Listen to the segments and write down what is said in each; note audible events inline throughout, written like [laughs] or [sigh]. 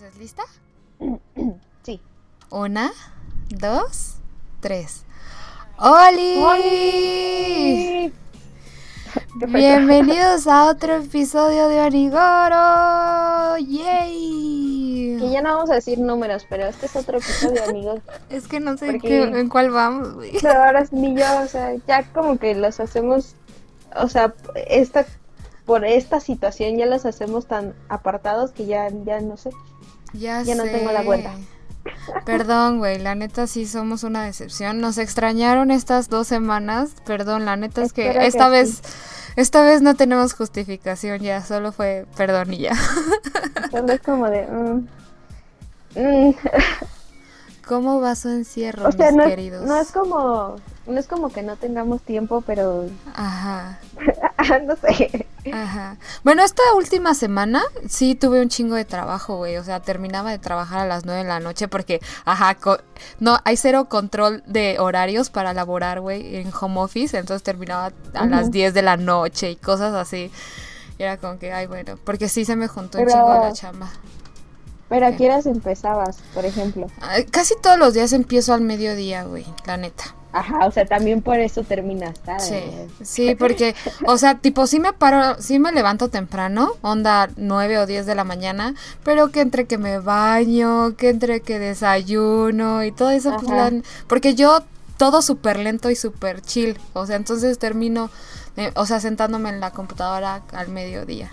Entonces, ¿lista? [clears throat] Sí. Una, dos, tres. ¡Oli! ¡Oli! [laughs] Bienvenidos a otro episodio de Onigoro. ¡Yay! Que ya no vamos a decir números, pero este es otro episodio, amigos. [laughs] Es que no sé Porque- qué- en cuál vamos, güey. Pero ahora es ni yo, o sea, ya como que los hacemos, o sea, esta, por esta situación ya los hacemos tan apartados que ya, ya no sé. Ya, Ya no sé. tengo la cuenta. [laughs] Perdón, güey, la neta sí somos una decepción. Nos extrañaron estas dos semanas. Perdón, la neta es que Espero que esta sí. vez, esta vez no tenemos justificación ya, solo fue perdón y ya. [laughs] Solo es como de... mm, mm, ¿Cómo va su encierro, o sea, mis no es, queridos? no es como... No es como que no tengamos tiempo, pero Ajá, [laughs] no sé. ajá. Bueno, esta última semana sí tuve un chingo de trabajo, güey. O sea, terminaba de trabajar a las nueve de la noche porque, ajá, no, hay cero control de horarios para laborar, güey, en home office. Entonces terminaba a las 10 de la noche y cosas así. Y era como que, ay, bueno, porque sí se me juntó un chingo la chamba. Pero a qué horas empezabas, por ejemplo. Casi todos los días empiezo al mediodía, güey, la neta. Ajá, o sea, también por eso terminas tarde. Sí, sí, porque, o sea, tipo, sí me paro, sí me levanto temprano, onda 9 o 10 de la mañana, pero que entre que me baño, que entre que desayuno y todo eso, pues, la- porque yo todo súper lento y súper chill, o sea, entonces termino, eh, o sea, sentándome en la computadora al mediodía.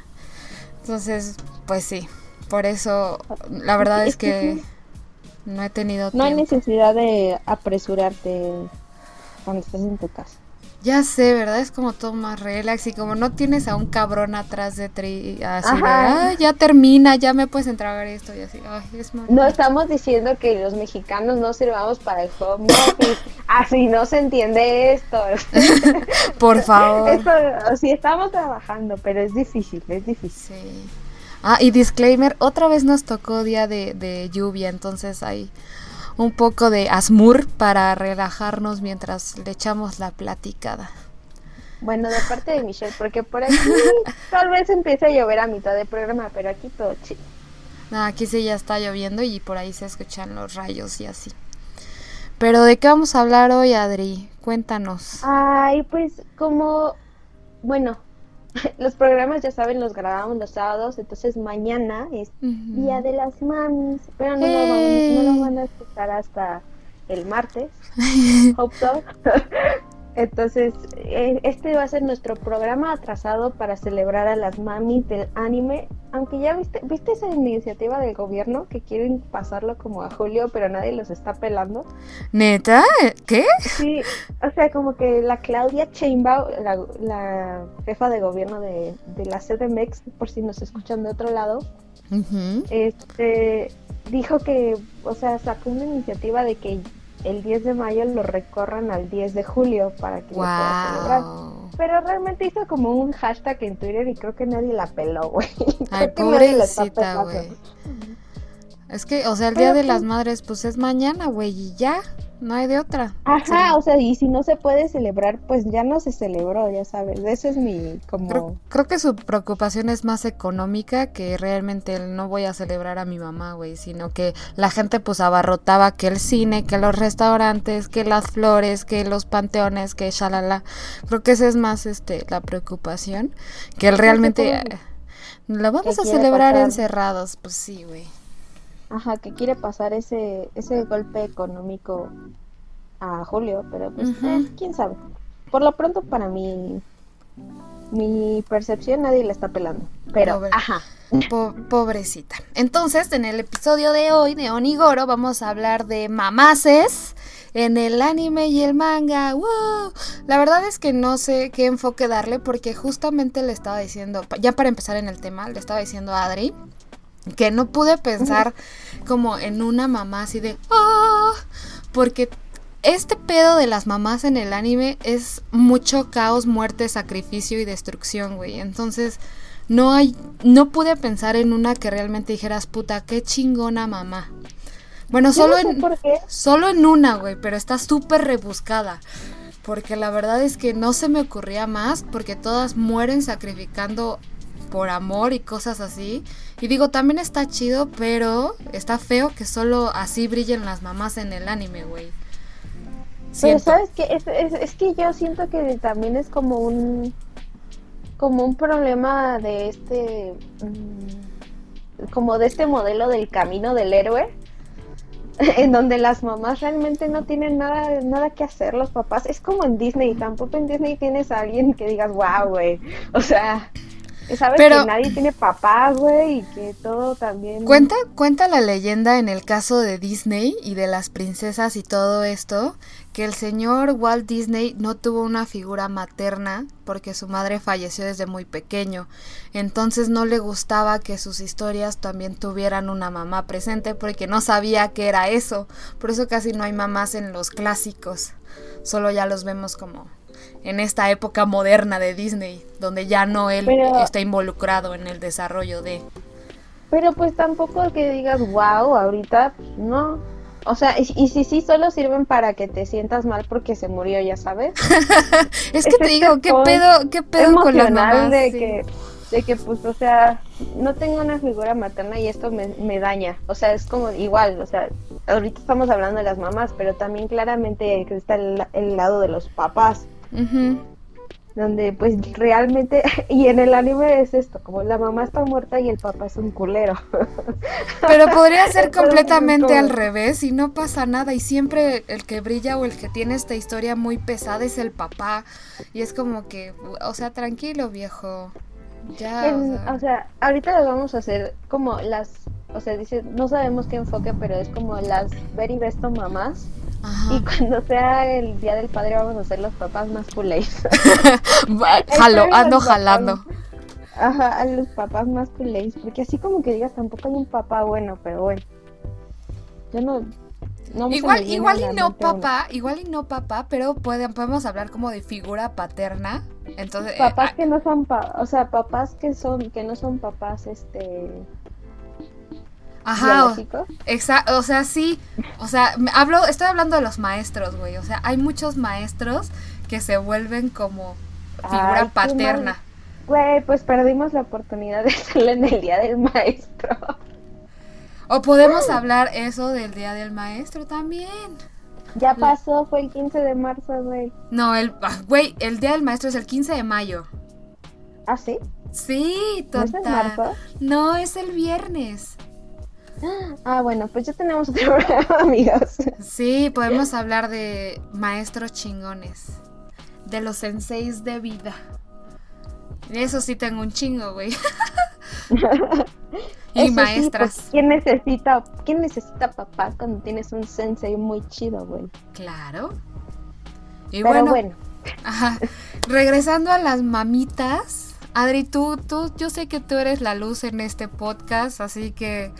Entonces, pues sí, por eso, la verdad Es que no he tenido No hay tiempo. necesidad de apresurarte cuando estés en tu casa. Ya sé, ¿verdad? Es como todo más relax y como no tienes a un cabrón atrás de ti, así. "Ah, ya termina, ya me puedes entregar esto y así, ay, es. No estamos diciendo que los mexicanos no sirvamos para el home office. Así no se entiende esto. [laughs] Por favor. Esto, sí estamos trabajando, pero es difícil, es difícil. Sí. Ah, y disclaimer, otra vez nos tocó día de, de lluvia, entonces hay un poco de asmur para relajarnos mientras le echamos la platicada. Bueno, de parte de Michelle, porque por aquí [laughs] tal vez empiece a llover a mitad de programa, pero aquí todo chido. Aquí sí ya está lloviendo y por ahí se escuchan los rayos y así. Pero ¿de qué vamos a hablar hoy, Adri? Cuéntanos. Ay, pues como, bueno, [laughs] los programas ya saben, los grabamos los sábados, entonces mañana es. Día de las Mamis, pero no, lo, van, no lo van a escuchar hasta el martes, [laughs] hope so. [laughs] Entonces, eh, este va a ser nuestro programa atrasado para celebrar a las mamis del anime. Aunque ya viste, viste esa iniciativa del gobierno que quieren pasarlo como a julio, pero nadie los está pelando. ¿Neta? ¿Qué? Sí, o sea, como que la Claudia Sheinbaum, la, la jefa de gobierno de, de la CDMX, por si nos escuchan de otro lado, este dijo que, o sea, sacó una iniciativa de que el 10 de mayo lo recorran al 10 de julio para que lo pueda celebrar. Wow. Pero realmente hizo como un hashtag en Twitter y creo que nadie la peló, güey. Ay, [laughs] Creo que nadie la está güey. Es que, o sea, el Pero Día de pues- las Madres, pues es mañana, güey, y ya. No hay de otra. Ajá, o sea, y si no se puede celebrar, pues ya no se celebró, ya sabes. Ese es mi como Creo, creo que su preocupación es más económica que realmente el no voy a celebrar a mi mamá, güey, sino que la gente pues abarrotaba que el cine, que los restaurantes, que las flores, que los panteones, que shalala. Creo que esa es más este la preocupación que el realmente eh, lo vamos a celebrar pasar. encerrados, pues sí, güey. Ajá, que quiere pasar ese, ese golpe económico a Julio, pero pues eh, quién sabe. Por lo pronto para mí, mi percepción nadie la está pelando. Pero, Pobre. ajá. Po- pobrecita. Entonces, en el episodio de hoy de Onigoro vamos a hablar de mamaces en el anime y el manga. ¡Wow! La verdad es que no sé qué enfoque darle porque justamente le estaba diciendo, ya para empezar en el tema, le estaba diciendo a Adri que no pude pensar como en una mamá así de ¡ah! porque este pedo de las mamás en el anime es mucho caos, muerte, sacrificio y destrucción, güey. Entonces, no hay, no pude pensar en una que realmente dijeras, puta, qué chingona mamá. Bueno, solo no sé en, por qué. solo en una, güey, pero está súper rebuscada. Porque la verdad es que no se me ocurría más, porque todas mueren sacrificando por amor y cosas así. Y digo, también está chido, pero está feo que solo así brillen las mamás en el anime, güey. Pero sabes que es, es, que yo siento que también es como un como un problema de este mm, como de este modelo del camino del héroe [laughs] en donde las mamás realmente no tienen nada, nada que hacer, los papás. Es como en Disney, tampoco en Disney tienes a alguien que digas, wow, güey. O sea, sabes que nadie tiene papá, güey, y que todo también... Cuenta, cuenta la leyenda en el caso de Disney y de las princesas y todo esto, que el señor Walt Disney no tuvo una figura materna porque su madre falleció desde muy pequeño. Entonces no le gustaba que sus historias también tuvieran una mamá presente porque no sabía qué era eso. Por eso casi no hay mamás en los clásicos. Solo ya los vemos como en esta época moderna de Disney, donde ya no él está involucrado en el desarrollo de... Pero pues tampoco que digas, wow, ahorita no. O sea, y, si sí, solo sirven para que te sientas mal porque se murió, ya sabes. [laughs] es que te [laughs] digo, ¿qué pedo, qué pedo con las mamás? De, que, de que, pues, o sea, no tengo una figura materna y esto me, me daña. O sea, es como igual, o sea, ahorita estamos hablando de las mamás, pero también claramente está el, el lado de los papás donde pues realmente, [laughs] y en el anime es esto, como la mamá está muerta y el papá es un culero. [laughs] Pero podría ser [laughs] completamente al revés y no pasa nada y siempre el que brilla o el que tiene esta historia muy pesada es el papá y es como que, o sea, tranquilo viejo. Ya, o, sea. ahorita lo vamos a hacer como las, o sea, dice, no sabemos qué enfoque, pero es como las very best mamás y cuando sea el día del padre vamos a ser los papás más culés. [laughs] [laughs] Jalo, ando jalando. [laughs] Ajá, a los papás más culés. Porque así como que digas, tampoco hay un papá bueno, pero bueno. Yo no. igual igual y no papá, igual y no papá, pero pueden, podemos hablar como de figura paterna. Entonces, eh, papás ah, que no son, pa o sea, papás que son, que no son papás, este, Ajá. Exacto, o sea, sí. O sea, hablo, estoy hablando de los maestros, güey. O sea, hay muchos maestros que se vuelven como figura paterna. Güey, pues perdimos la oportunidad de hacerlo en el día del maestro. O podemos hablar eso del día del maestro también. Ya pasó, fue el 15 de marzo, güey. No, el, ah, güey, el día del maestro es el 15 de mayo. ¿Ah, sí? Sí, total. ¿No es, marzo? no, es el viernes. Ah, bueno, pues ya tenemos [laughs] otro programa, amigos. Sí, podemos hablar de maestros chingones, de los senseis de vida. Eso sí tengo un chingo, güey. [laughs] y maestras. Pues, ¿quién necesita, quién necesita papá cuando tienes un sensei muy chido, güey? Claro. Y bueno, bueno. [laughs] Ajá. Regresando a las mamitas, Adri, tú, tú, yo sé que tú eres la luz en este podcast, así que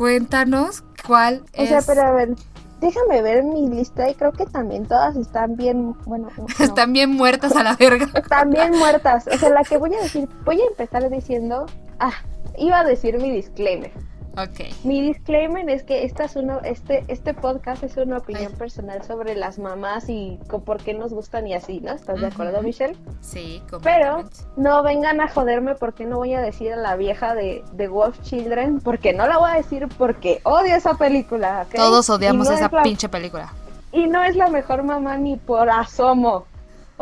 Cuéntanos cuál es. O sea, pero a ver, déjame ver mi lista y creo que también todas están bien, bueno, [laughs] están bien muertas a la verga. [laughs] Están bien muertas. O sea, la que voy a decir, voy a empezar diciendo, ah, iba a decir mi disclaimer. Okay. Mi disclaimer es que esta es uno, este, este podcast es una opinión personal sobre las mamás y por qué nos gustan y así, ¿no? ¿Estás de acuerdo, Michelle? Sí, Pero no vengan a joderme porque no voy a decir a la vieja de, de Wolf Children, porque no la voy a decir porque odio esa película. Todos odiamos esa pinche película. Y no es la mejor mamá ni por asomo.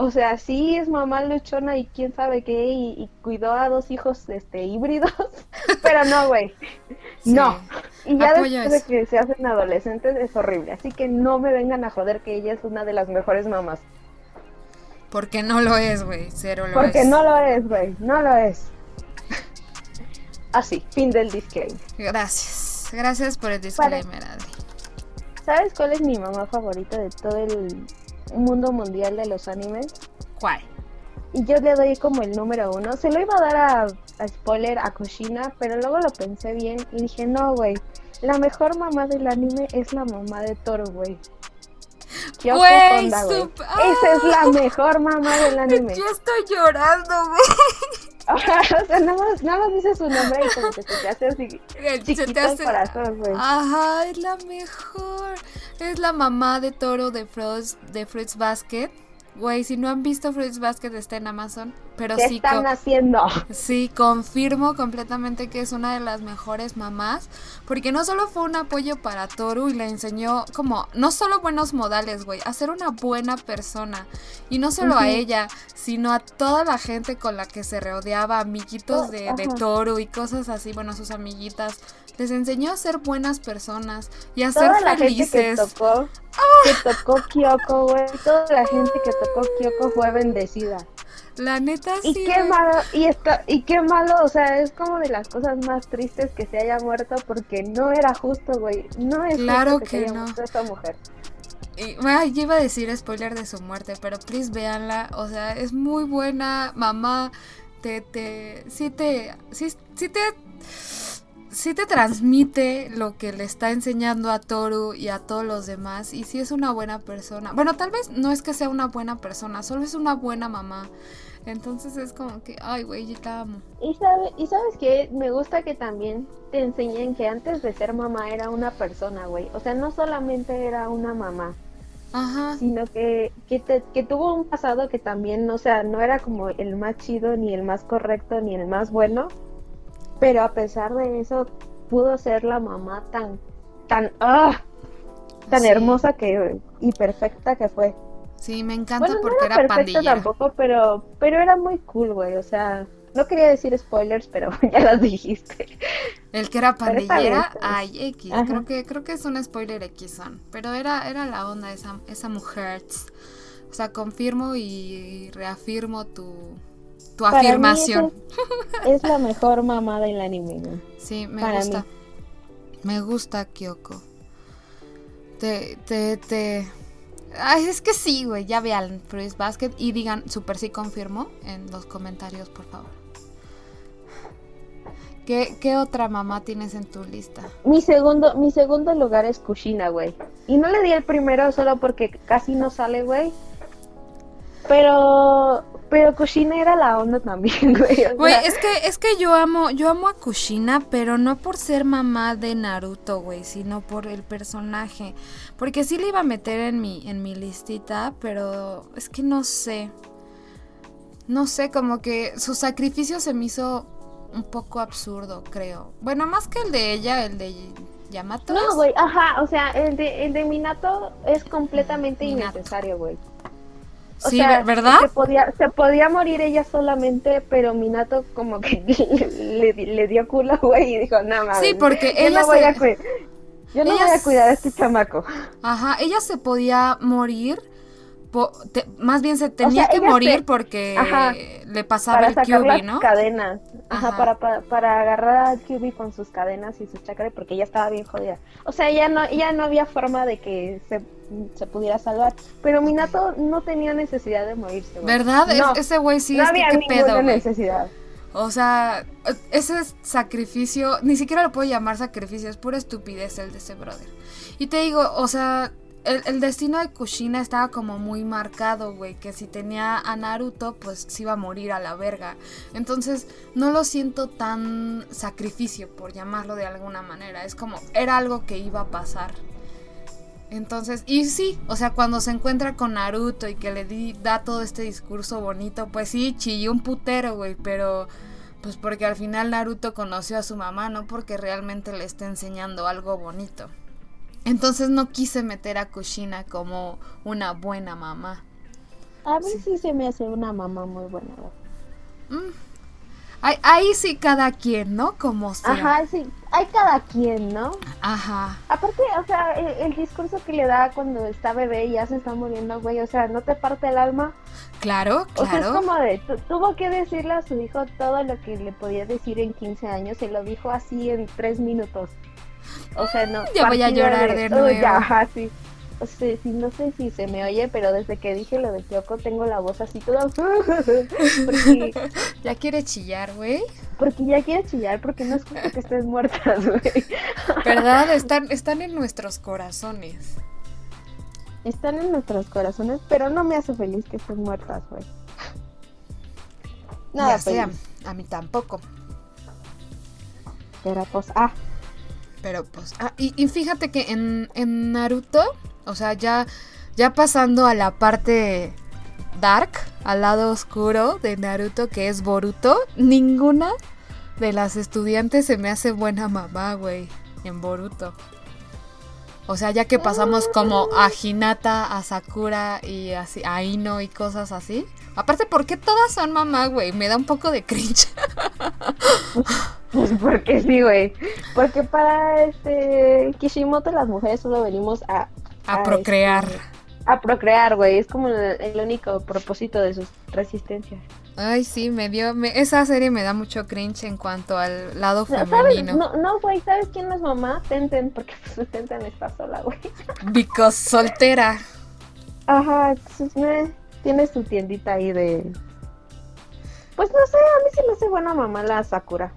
O sea, sí es mamá luchona y quién sabe qué, y, cuidó a dos hijos este, híbridos, [laughs] pero no, güey. No. Y ya después de que se hacen adolescentes es horrible. Así que no me vengan a joder que ella es una de las mejores mamás. Porque no lo es, güey. Cero lo Porque no lo es, güey. No lo es. Así, fin del disclaimer. Gracias. Gracias por el disclaimer, Adri. ¿Sabes cuál es mi mamá favorita de todo el mundo mundial de los animes. ¿Cuál? Y yo le doy como el número uno. Se lo iba a dar a, spoiler a Kushina, pero luego lo pensé bien y dije, no, güey. La mejor mamá del anime es la mamá de Toro, güey. Güey, Esa es la ¡Ah! mejor mamá del [laughs] anime. Yo estoy llorando, güey. [laughs] o sea, nada más, nada más dice su nombre y como que se te hace así chiquito te hace... el corazón, güey. Ajá, es la mejor. Es la mamá de Toro de Fruits, de Fruits Basket. Güey, si no han visto Fruits Basket está en Amazon, pero ¿Qué sí están haciendo? Sí, confirmo completamente que es una de las mejores mamás, porque no solo fue un apoyo para Toru y le enseñó como, no solo buenos modales, güey, a ser una buena persona. Y no solo a ella, sino a toda la gente con la que se rodeaba, amiguitos de, de. Toru y cosas así, bueno, sus amiguitas. Les enseñó a ser buenas personas y a Toda ser la gente que felices. tocó, que tocó Kyoko, güey, toda la gente que tocó Kyoko fue bendecida. La neta Y sí. qué güey. malo, y está, y qué malo, o sea, es como de las cosas más tristes que se haya muerto porque no era justo, güey. No es Claro justo que, se que haya no. muerto esa mujer. Y, bueno, yo iba a decir spoiler de su muerte, pero please véanla. O sea, es muy buena, mamá. Te, te, sí te, sí, sí te, sí te transmite lo que le está enseñando a Toru y a todos los demás. Y sí es una buena persona. Bueno, tal vez no es que sea una buena persona, solo es una buena mamá. Entonces es como que, ay, güey, yo te amo. Y, sabe, y sabes que me gusta que también te enseñen que antes de ser mamá era una persona, güey. O sea, no solamente era una mamá, Ajá. sino que, que, te- que tuvo un pasado que también, o sea, no era como el más chido, ni el más correcto, ni el más bueno. Pero a pesar de eso, pudo ser la mamá tan, tan, ah, tan Sí. hermosa que, y perfecta que fue. Sí, me encanta Bueno, no porque era, era perfecta pandillera. tampoco, pero, pero era muy cool, güey. O sea, no quería decir spoilers, pero [laughs] ya las dijiste. El que era pandillera, bien. ay, X, Ajá. creo que, creo que es un spoiler X son, pero era, era la onda esa, esa mujer. O sea, confirmo y reafirmo tu, tu Para afirmación. Es, es la mejor mamá del anime, güey. Sí, me para gusta. Me gusta Kyoko. Te, te, te. Ay, es que sí, güey. Ya vean Fruits Basket y digan super sí confirmo en los comentarios, por favor. ¿Qué, ¿Qué otra mamá tienes en tu lista? Mi segundo, mi segundo lugar es Kushina, güey. Y no le di el primero solo porque casi no sale, güey. Pero, pero Kushina era la onda también, [laughs] güey. o Güey, sea, es que, es que yo amo, yo amo a Kushina, pero no por ser mamá de Naruto, güey, sino por el personaje. Porque sí le iba a meter en mi, en mi listita, pero es que no sé. No sé, como que su sacrificio se me hizo un poco absurdo, creo. Bueno, más que el de ella, el de Yamato. No, güey, ajá, o sea, el de, el de Minato es completamente Minato. innecesario, güey. O Sí, sea, ver- ¿verdad? Se podía, se podía morir ella solamente, pero Minato como que [laughs] le, le- dio culo, güey, y dijo, no mames. Sí, porque yo ella no voy se- a cuidar. Yo no ella voy a cuidar a este chamaco. Ajá, ella se podía morir. Po- te- más bien se tenía sea, que morir se- porque Ajá. le pasaba Para el sacar QB, las ¿no? cadenas. Ajá, Ajá. Para, para, para agarrar a Kyubi con sus cadenas y su chakra porque ella estaba bien jodida. O sea, ya no, ya no había forma de que se, se pudiera salvar. Pero Minato no tenía necesidad de morirse. ¿Verdad? Es- ese güey sí no es que qué ninguna pedo, necesidad. O sea, ese es sacrificio, ni siquiera lo puedo llamar sacrificio, es pura estupidez el de ese brother. Y te digo, o sea, el, destino de Kushina estaba como muy marcado, güey, que si tenía a Naruto, pues se iba a morir a la verga. Entonces, no lo siento tan sacrificio, por llamarlo de alguna manera. Es como, era algo que iba a pasar. Entonces, y sí, o sea, cuando se encuentra con Naruto y que le di, da todo este discurso bonito, pues sí, chilló un putero, güey, pero pues porque al final Naruto conoció a su mamá, no porque realmente le esté enseñando algo bonito. Entonces no quise meter a Kushina como una buena mamá. A mí sí. se me hace una mamá muy buena. Mm. Ahí, ahí sí cada quien, ¿no? Como sea. Ajá, sí. Hay cada quien, ¿no? Ajá. Aparte, o sea, el, el discurso que le da cuando está bebé y ya se está muriendo, güey, o sea, no te parte el alma. Claro, O sea, es claro. como de, tu- tuvo que decirle a su hijo todo lo que le podía decir en 15 años, se lo dijo así en 3 minutos. O sea, no. Ya voy a llorar de "Uy, nuevo". ya, ajá, sí. O sea, sí, no sé si se me oye, pero desde que dije lo de Kyoko tengo la voz así toda... [laughs] porque, Ya quiere chillar, güey. porque ya quiere chillar, porque no es justo que estés muertas, [laughs] güey. ¿Verdad? Están, están en nuestros corazones. Están en nuestros corazones, pero no me hace feliz que estén muertas, güey. Nada ya sea, a mí tampoco. Pero pues, ah, Pero pues, ah, y, y fíjate que en, en Naruto, o sea, ya, ya pasando a la parte dark, al lado oscuro de Naruto, que es Boruto, ninguna de las estudiantes se me hace buena mamá, güey, en Boruto. O sea, ya que pasamos como a Hinata, a Sakura y así, a Ino y cosas así. Aparte, ¿por qué todas son mamá, güey? Me da un poco de cringe. [laughs] Pues porque sí, güey. Porque para este Kishimoto las mujeres solo venimos a... A, procrear. este, a procrear, güey. Es como el, el único propósito de sus resistencias. Ay, sí, me dio. me- esa serie me da mucho cringe en cuanto al lado No, ¿Sabes? femenino. No, no, güey, ¿sabes quién es mamá? Tenten, porque [laughs] pues Tenten está sola, güey. Because soltera. Ajá, tiene su tiendita ahí de... Pues no sé, a mí se me hace buena mamá la Sakura.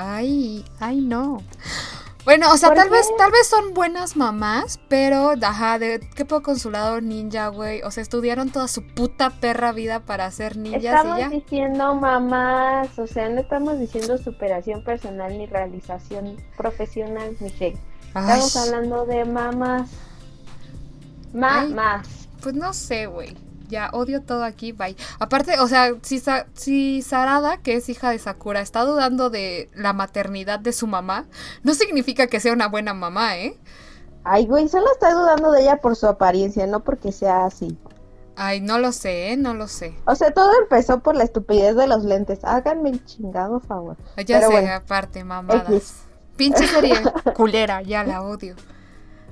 Ay, ay, no. Bueno, o sea, ¿Por tal qué? vez, tal vez son buenas mamás, pero, ajá, de qué poco con su lado ninja, güey. O sea, estudiaron toda su puta perra vida para ser ninjas Estamos y ya. diciendo mamás, o sea, no estamos diciendo superación personal ni realización profesional, Michelle. Estamos hablando de mamás. Mamás. Pues no sé, güey. Ya odio todo aquí, bye. Aparte, o sea, si, Sa- si Sarada, que es hija de Sakura, está dudando de la maternidad de su mamá, no significa que sea una buena mamá, ¿eh? Ay, güey, solo está dudando de ella por su apariencia, no porque sea así. Ay, no lo sé, ¿eh? No lo sé. O sea, todo empezó por la estupidez de los lentes. Háganme el chingado favor. Ya Pero sé, bueno. aparte, mamadas. X. Pinche serie [laughs] culera, ya la odio.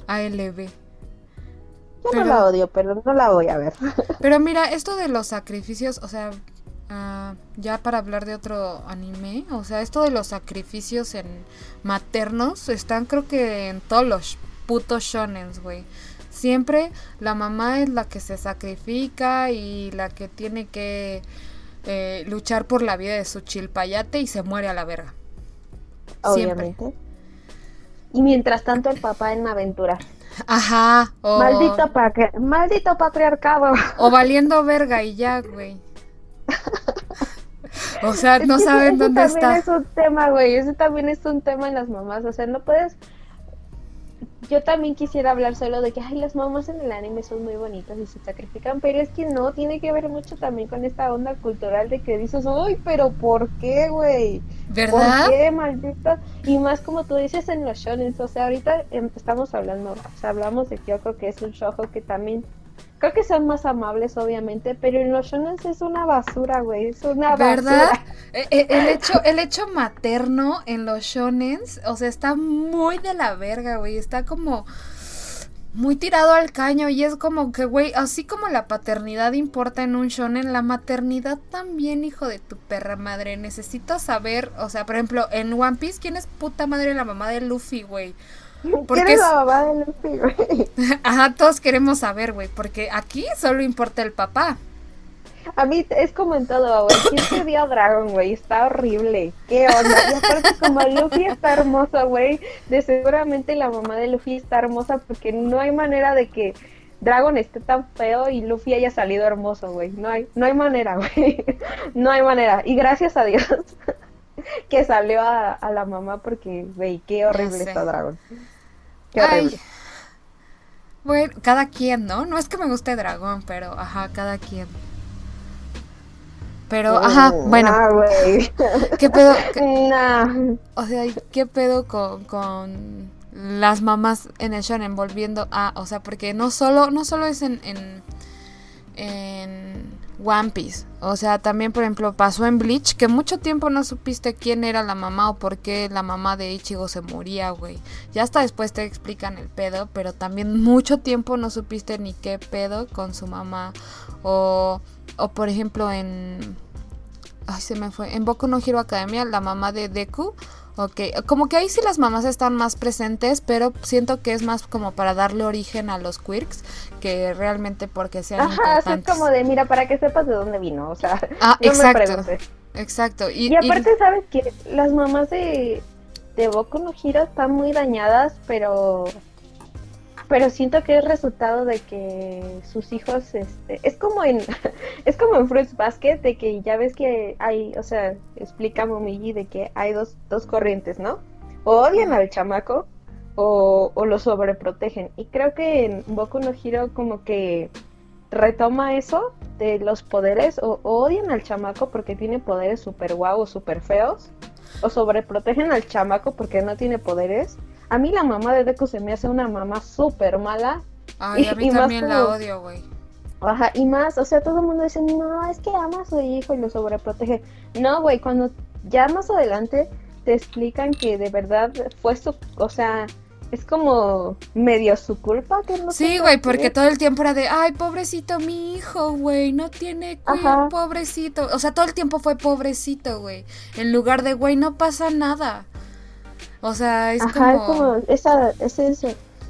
ALB. Yo Pero- no la odio, pero no la voy a ver. [laughs] Pero mira, esto de los sacrificios, o sea, ah, ya para hablar de otro anime, o sea, esto de los sacrificios en maternos están creo que en todos los putos shonens, güey. Siempre la mamá es la que se sacrifica y la que tiene que eh, luchar por la vida de su chilpayate y se muere a la verga. Siempre. Obviamente. Y mientras tanto el papá en aventura. Ajá. O, Maldito, patri- maldito patriarcado. o valiendo verga y ya, güey. O sea, Es no que ese- saben ese dónde también está. es un tema, güey. Ese también es un tema en las mamás. O sea, no puedes. Yo también quisiera hablar solo de que, ay, las mamás en el anime son muy bonitas y se sacrifican, pero es que no, tiene que ver mucho también con esta onda cultural de que dices, ay, pero ¿por qué, güey? ¿Verdad? ¿Por qué, maldita? Y más como tú dices en los shonen, o sea, ahorita em, estamos hablando, o sea, hablamos de Kyoko, que es un shoujo que también, creo que son más amables, obviamente, pero en los shonen es una basura, güey, es una ¿Verdad? basura. Eh, eh, El hecho, el hecho materno en los shonens, o sea, está muy de la verga, güey. Está como muy tirado al caño y es como que, güey, así como la paternidad importa en un shonen, la maternidad también, hijo de tu perra madre. Necesito saber, o sea, por ejemplo, en One Piece, ¿quién es puta madre la mamá de Luffy, güey? Porque ¿Quién es la mamá de Luffy, güey? [laughs] Ajá, todos queremos saber, güey, porque aquí solo importa el papá. A mí es como en todo, güey. ¿Quién se dio a Dragon, güey? Está horrible. ¿Qué onda? Y aparte, como Luffy está hermoso, güey, de seguramente la mamá de Luffy está hermosa porque no hay manera de que Dragon esté tan feo y Luffy haya salido hermoso, güey. No hay, no hay manera, [laughs] güey. No hay manera. Y gracias a Dios [laughs] que salió a, a la mamá porque, güey, qué horrible está Dragon. Qué Ay. horrible. Bueno, cada quien, ¿no? No es que me guste Dragón, pero ajá, cada quien. Pero, ajá, Mm, bueno, nah. [laughs] ¿qué pedo? [laughs] qué- Nah. o sea, ¿qué pedo con, con las mamás en el shonen volviendo a, o sea, porque no solo, no solo es en, en, en One Piece, o sea, también, por ejemplo, pasó en Bleach, que mucho tiempo no supiste quién era la mamá o por qué la mamá de Ichigo se moría, güey. Ya hasta después te explican el pedo, pero también mucho tiempo no supiste ni qué pedo con su mamá. O, o por ejemplo, en. Ay, se me fue. En Boku no Hero Academia, la mamá de Deku. Ok, como que ahí sí las mamás están más presentes, pero siento que es más como para darle origen a los quirks que realmente porque sean Ajá, así es importantes. como de, mira, para que sepas de dónde vino, o sea, [laughs] Ah, [laughs] no me exacto. preguntes. Exacto. Y, Y, y- aparte, ¿sabes que Las mamás de, de Boku no Hero están muy dañadas, pero pero siento que es resultado de que sus hijos, este, es como en, [laughs] es como en Fruits Basket, de que ya ves que hay, o sea, explica Momiji de que hay dos, dos corrientes, ¿no? O odian al chamaco o, o lo sobreprotegen. Y creo que en Boku no Hero como que retoma eso de los poderes o, odian al chamaco porque tiene poderes súper guau o súper feos o sobreprotegen al chamaco porque no tiene poderes. A mí la mamá de Deku se me hace una mamá súper mala. Ay, a mí también la odio, güey. Ajá, y más, o sea, todo el mundo dice, no, es que ama a su hijo y lo sobreprotege. No, güey, cuando ya más adelante te explican que de verdad fue su, o sea, es como medio su culpa que no Sí, güey, porque todo el tiempo era de, ay, pobrecito mi hijo, güey, no tiene cuidado, pobrecito. O sea, todo el tiempo fue pobrecito, güey. En lugar de, güey, no pasa nada. O sea, es Ajá, como... es como, esa, es eso.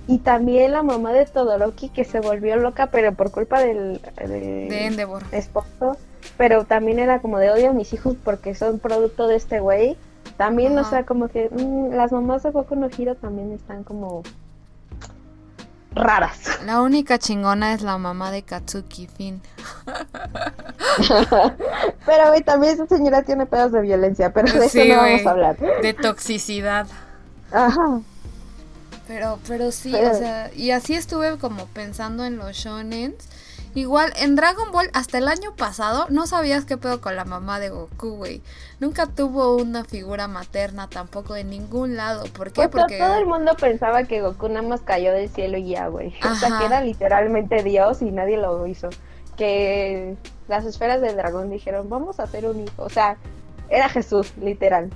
Y también la mamá de Todoroki que se volvió loca, pero por culpa del, de Endeavor. esposo. Pero también era como de odio a mis hijos porque son producto de este güey. También, o sea, como que mm, las mamás de Boku no Hiro también están como raras. La única chingona es la mamá de Katsuki, fin. pero güey, también esa señora tiene pedos de violencia, pero de eso no vamos a hablar. De toxicidad. Ajá. Pero, pero sí, o sea, y así estuve como pensando en los shonens Igual en Dragon Ball hasta el año pasado no sabías qué pedo con la mamá de Goku, güey. Nunca tuvo una figura materna tampoco de ningún lado. ¿Por qué? Porque todo el mundo pensaba que Goku nada más cayó del cielo y ya, güey. O sea, que era literalmente Dios y nadie lo hizo. Que las esferas del dragón dijeron, vamos a hacer un hijo. O sea, era Jesús, literal.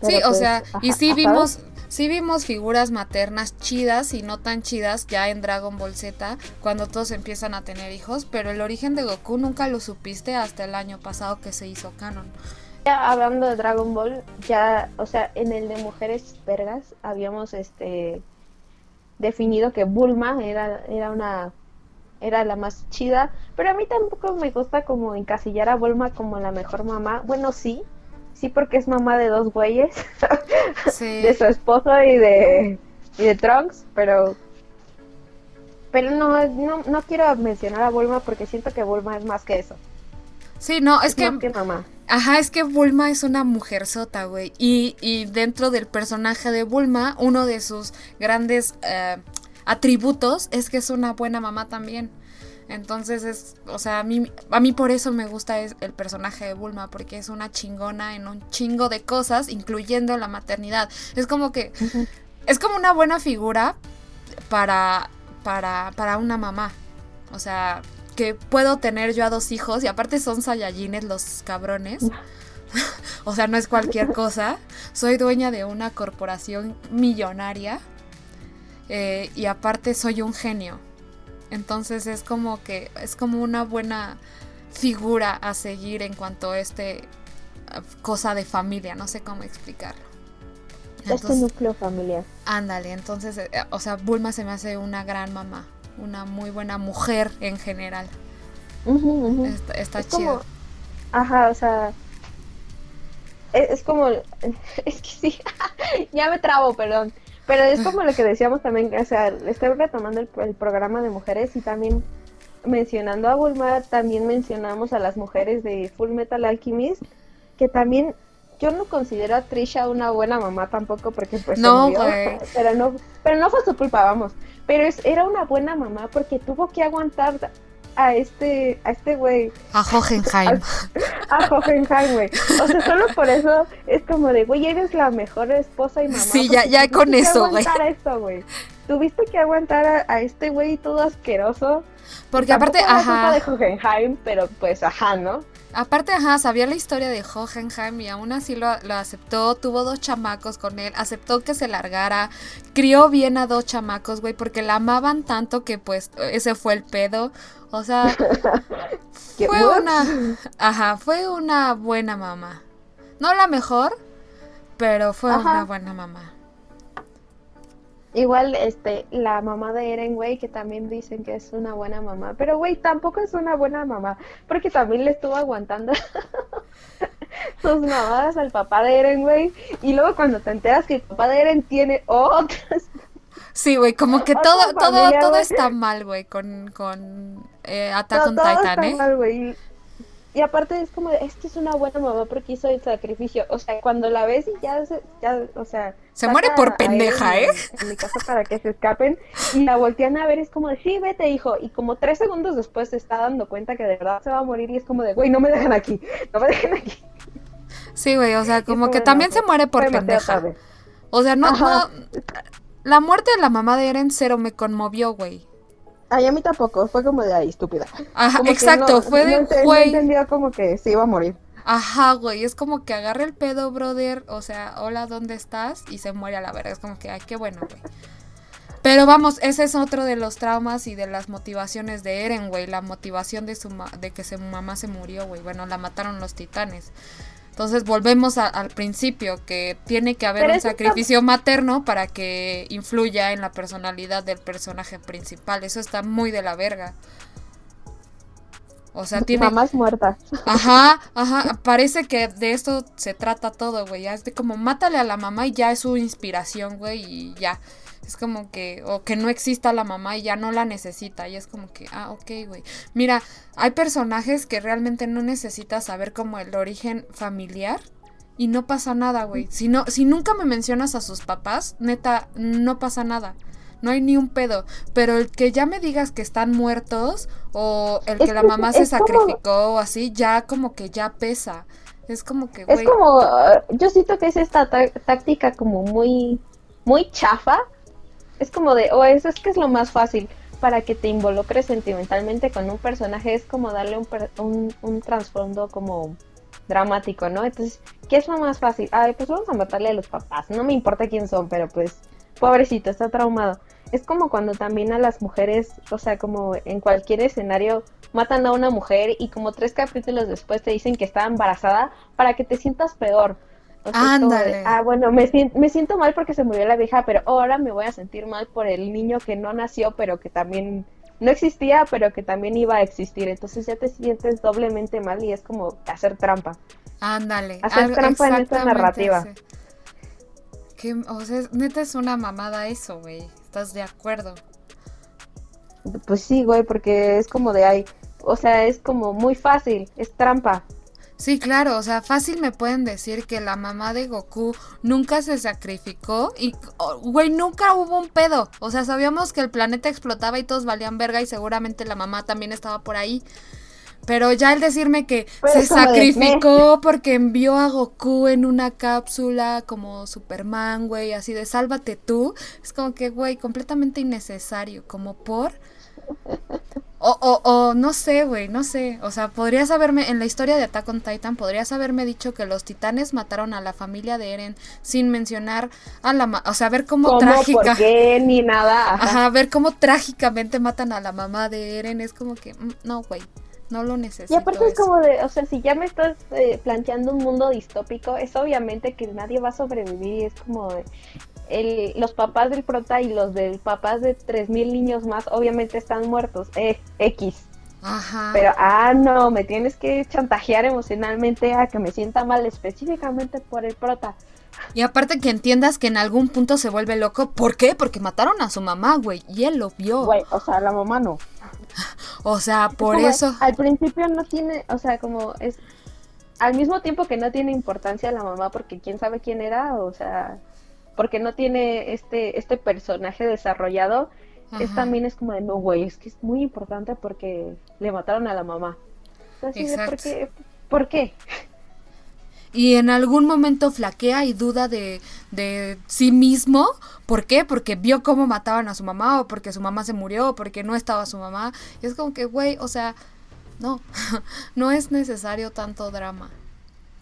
sí, o pues, sea, y sí vimos Sí vimos figuras maternas chidas y no tan chidas ya en Dragon Ball Z cuando todos empiezan a tener hijos, pero el origen de Goku nunca lo supiste hasta el año pasado que se hizo canon. Ya hablando de Dragon Ball, ya, o sea, en el de mujeres vergas habíamos este definido que Bulma era, era una era la más chida, pero a mí tampoco me gusta como encasillar a Bulma como la mejor mamá. Bueno, sí, sí porque es mamá de dos güeyes, [laughs] de su esposo y de, y de Trunks, pero pero no, no, no quiero mencionar a Bulma porque siento que Bulma es más que eso. Sí, no, es, que, mamá. Ajá, es que Bulma es una mujer sota, güey. Y, y dentro del personaje de Bulma, uno de sus grandes eh, atributos es que es una buena mamá también. Entonces es, o sea, a mí, a mí por eso me gusta el personaje de Bulma, porque es una chingona en un chingo de cosas, incluyendo la maternidad. Es como que, es como una buena figura para, para, para una mamá. O sea, que puedo tener yo a dos hijos y aparte son Saiyajines los cabrones. [laughs] o sea, no es cualquier cosa. Soy dueña de una corporación millonaria eh, y aparte soy un genio. Entonces es como que es como una buena figura a seguir en cuanto a este eh, cosa de familia, no sé cómo explicarlo. este núcleo familiar. Ándale, entonces, eh, o sea, Bulma se me hace una gran mamá, una muy buena mujer en general. Está, es Como, ajá, o sea, es, es como, [laughs] es que sí, [laughs] ya me trabo, perdón. Pero es como lo que decíamos también, o sea, estoy retomando el, programa de mujeres y también mencionando a Bulma, también mencionamos a las mujeres de Full Metal Alchemist, que también yo no considero a Trisha una buena mamá tampoco porque pues no, [laughs] pero no pero no fue su culpa, vamos. Pero es, era una buena mamá porque tuvo que aguantar a este, a este güey. A Hohenheim. [laughs] A, Hohenheim, güey. O sea, solo por eso es como de, güey, eres la mejor esposa y mamá. Sí, ya, ya con eso, güey. Tuviste que aguantar a, este güey todo asqueroso. Porque aparte, ajá. de Hohenheim, pero pues, ajá, ¿no? Aparte, ajá, sabía la historia de Hohenheim y aún así lo, aceptó, tuvo dos chamacos con él, aceptó que se largara, crió bien a dos chamacos, güey, porque la amaban tanto que pues ese fue el pedo. O sea, [laughs] fue una, ajá, fue una buena mamá. No la mejor, pero fue una buena mamá. Igual, este, la mamá de Eren, güey, que también dicen que es una buena mamá. Pero, güey, tampoco es una buena mamá. Porque también le estuvo aguantando [laughs] sus mamadas al papá de Eren, güey. Y luego cuando te enteras que el papá de Eren tiene otras. Sí, güey, como que todo, todo, todo está mal, güey, con, con eh, Attack on Titan, ¿eh? Mal. Y aparte es como, esta es una buena mamá porque hizo el sacrificio. O sea, cuando la ves y ya, se, ya o sea... Se muere por pendeja, ¿eh? En mi casa para que se escapen. Y la voltean a ver, es como de, sí, vete, hijo. Y como tres segundos después se está dando cuenta que de verdad se va a morir y es como de, güey, no me dejan aquí, no me dejen aquí. Sí, güey, o sea, como, que también se muere por pendeja. O sea, no, no... La muerte de la mamá de Eren cero me conmovió, güey. Ay, a mí tampoco, fue como de ahí, estúpida. Ajá, exacto, fue de, güey. entendió como que se iba a morir. Ajá, güey, es como que agarra el pedo, brother, o sea, hola, ¿dónde estás? Y se muere a la verga, es como que, ay, qué bueno, güey. Pero vamos, ese es otro de los traumas y de las motivaciones de Eren, güey, la motivación de, su de que su mamá se murió, güey, bueno, la mataron los titanes. Entonces volvemos al principio, que tiene que haber un sacrificio materno para que influya en la personalidad del personaje principal. Eso está muy de la verga. O sea, tiene... Mamás muertas. Ajá, ajá. Parece que de esto se trata todo, güey. Ya es de como mátale a la mamá y ya es su inspiración, güey, y ya. Es como que, o que no exista la mamá y ya no la necesita. Y es como que, ah, ok, güey. Mira, hay personajes que realmente no necesitas saber como el origen familiar y no pasa nada, güey. Si, no, si nunca me mencionas a sus papás, neta, no pasa nada. No hay ni un pedo. Pero el que ya me digas que están muertos o el que la mamá se sacrificó o así, ya como que ya pesa. Es como que, güey. Es como, yo siento que es esta táctica como muy, muy chafa es como de, o eso es que es lo más fácil para que te involucres sentimentalmente con un personaje, es como darle un, un, trasfondo como dramático, ¿no? Entonces, ¿qué es lo más fácil? Ay, pues vamos a matarle a los papás, no me importa quién son, pero pues, pobrecito, está traumado. Es como cuando también a las mujeres, o sea, como en cualquier escenario, matan a una mujer y como tres capítulos después te dicen que está embarazada para que te sientas peor. Ándale. ah, bueno, me, me siento mal porque se murió la vieja, pero ahora me voy a sentir mal por el niño que no nació, pero que también no existía, pero que también iba a existir. Entonces ya te sientes doblemente mal y es como hacer trampa. Ándale. Hacer trampa en esta narrativa. Que, o sea, neta es una mamada eso, güey. ¿Estás de acuerdo? Pues sí, güey, porque es como de ahí. O sea, es como muy fácil, es trampa. Sí, claro, o sea, fácil me pueden decir que la mamá de Goku nunca se sacrificó y, oh, güey, nunca hubo un pedo. O sea, sabíamos que el planeta explotaba y todos valían verga y seguramente la mamá también estaba por ahí. Pero ya el decirme que pues se sacrificó porque envió a Goku en una cápsula como Superman, güey, así de sálvate tú, es como que, güey, completamente innecesario, como por... O, o, o no sé, güey, no sé. O sea, podrías haberme, en la historia de Attack on Titan, podrías haberme dicho que los titanes mataron a la familia de Eren sin mencionar a la... O sea, ver cómo, trágica... ¿Por qué? Ni nada. Ajá. ver cómo trágicamente matan a la mamá de Eren es como que, mm, no, güey, no lo necesito. Y aparte es como de, o sea, si ya me estás eh, planteando un mundo distópico, es obviamente que nadie va a sobrevivir y es como de, los papás del prota y los del papás de 3.000 niños más obviamente están muertos. Eh, X. Ajá. Pero, ah, no, me tienes que chantajear emocionalmente a que me sienta mal específicamente por el prota. Y aparte que entiendas que en algún punto se vuelve loco. ¿Por qué? Porque mataron a su mamá, güey. Y él lo vio. Güey, o sea, la mamá no. [laughs] O sea, por eso... Al principio no tiene, o sea, como es... Al mismo tiempo que no tiene importancia la mamá porque quién sabe quién era, o sea, porque no tiene este, este personaje desarrollado, es también es como de no, güey, es que es muy importante porque le mataron a la mamá. Entonces, ¿por qué? ¿Por qué? Y en algún momento flaquea y duda de, de sí mismo. ¿Por qué? Porque vio cómo mataban a su mamá o porque su mamá se murió o porque no estaba su mamá. Y es como que, güey, o sea, no, [laughs] no es necesario tanto drama.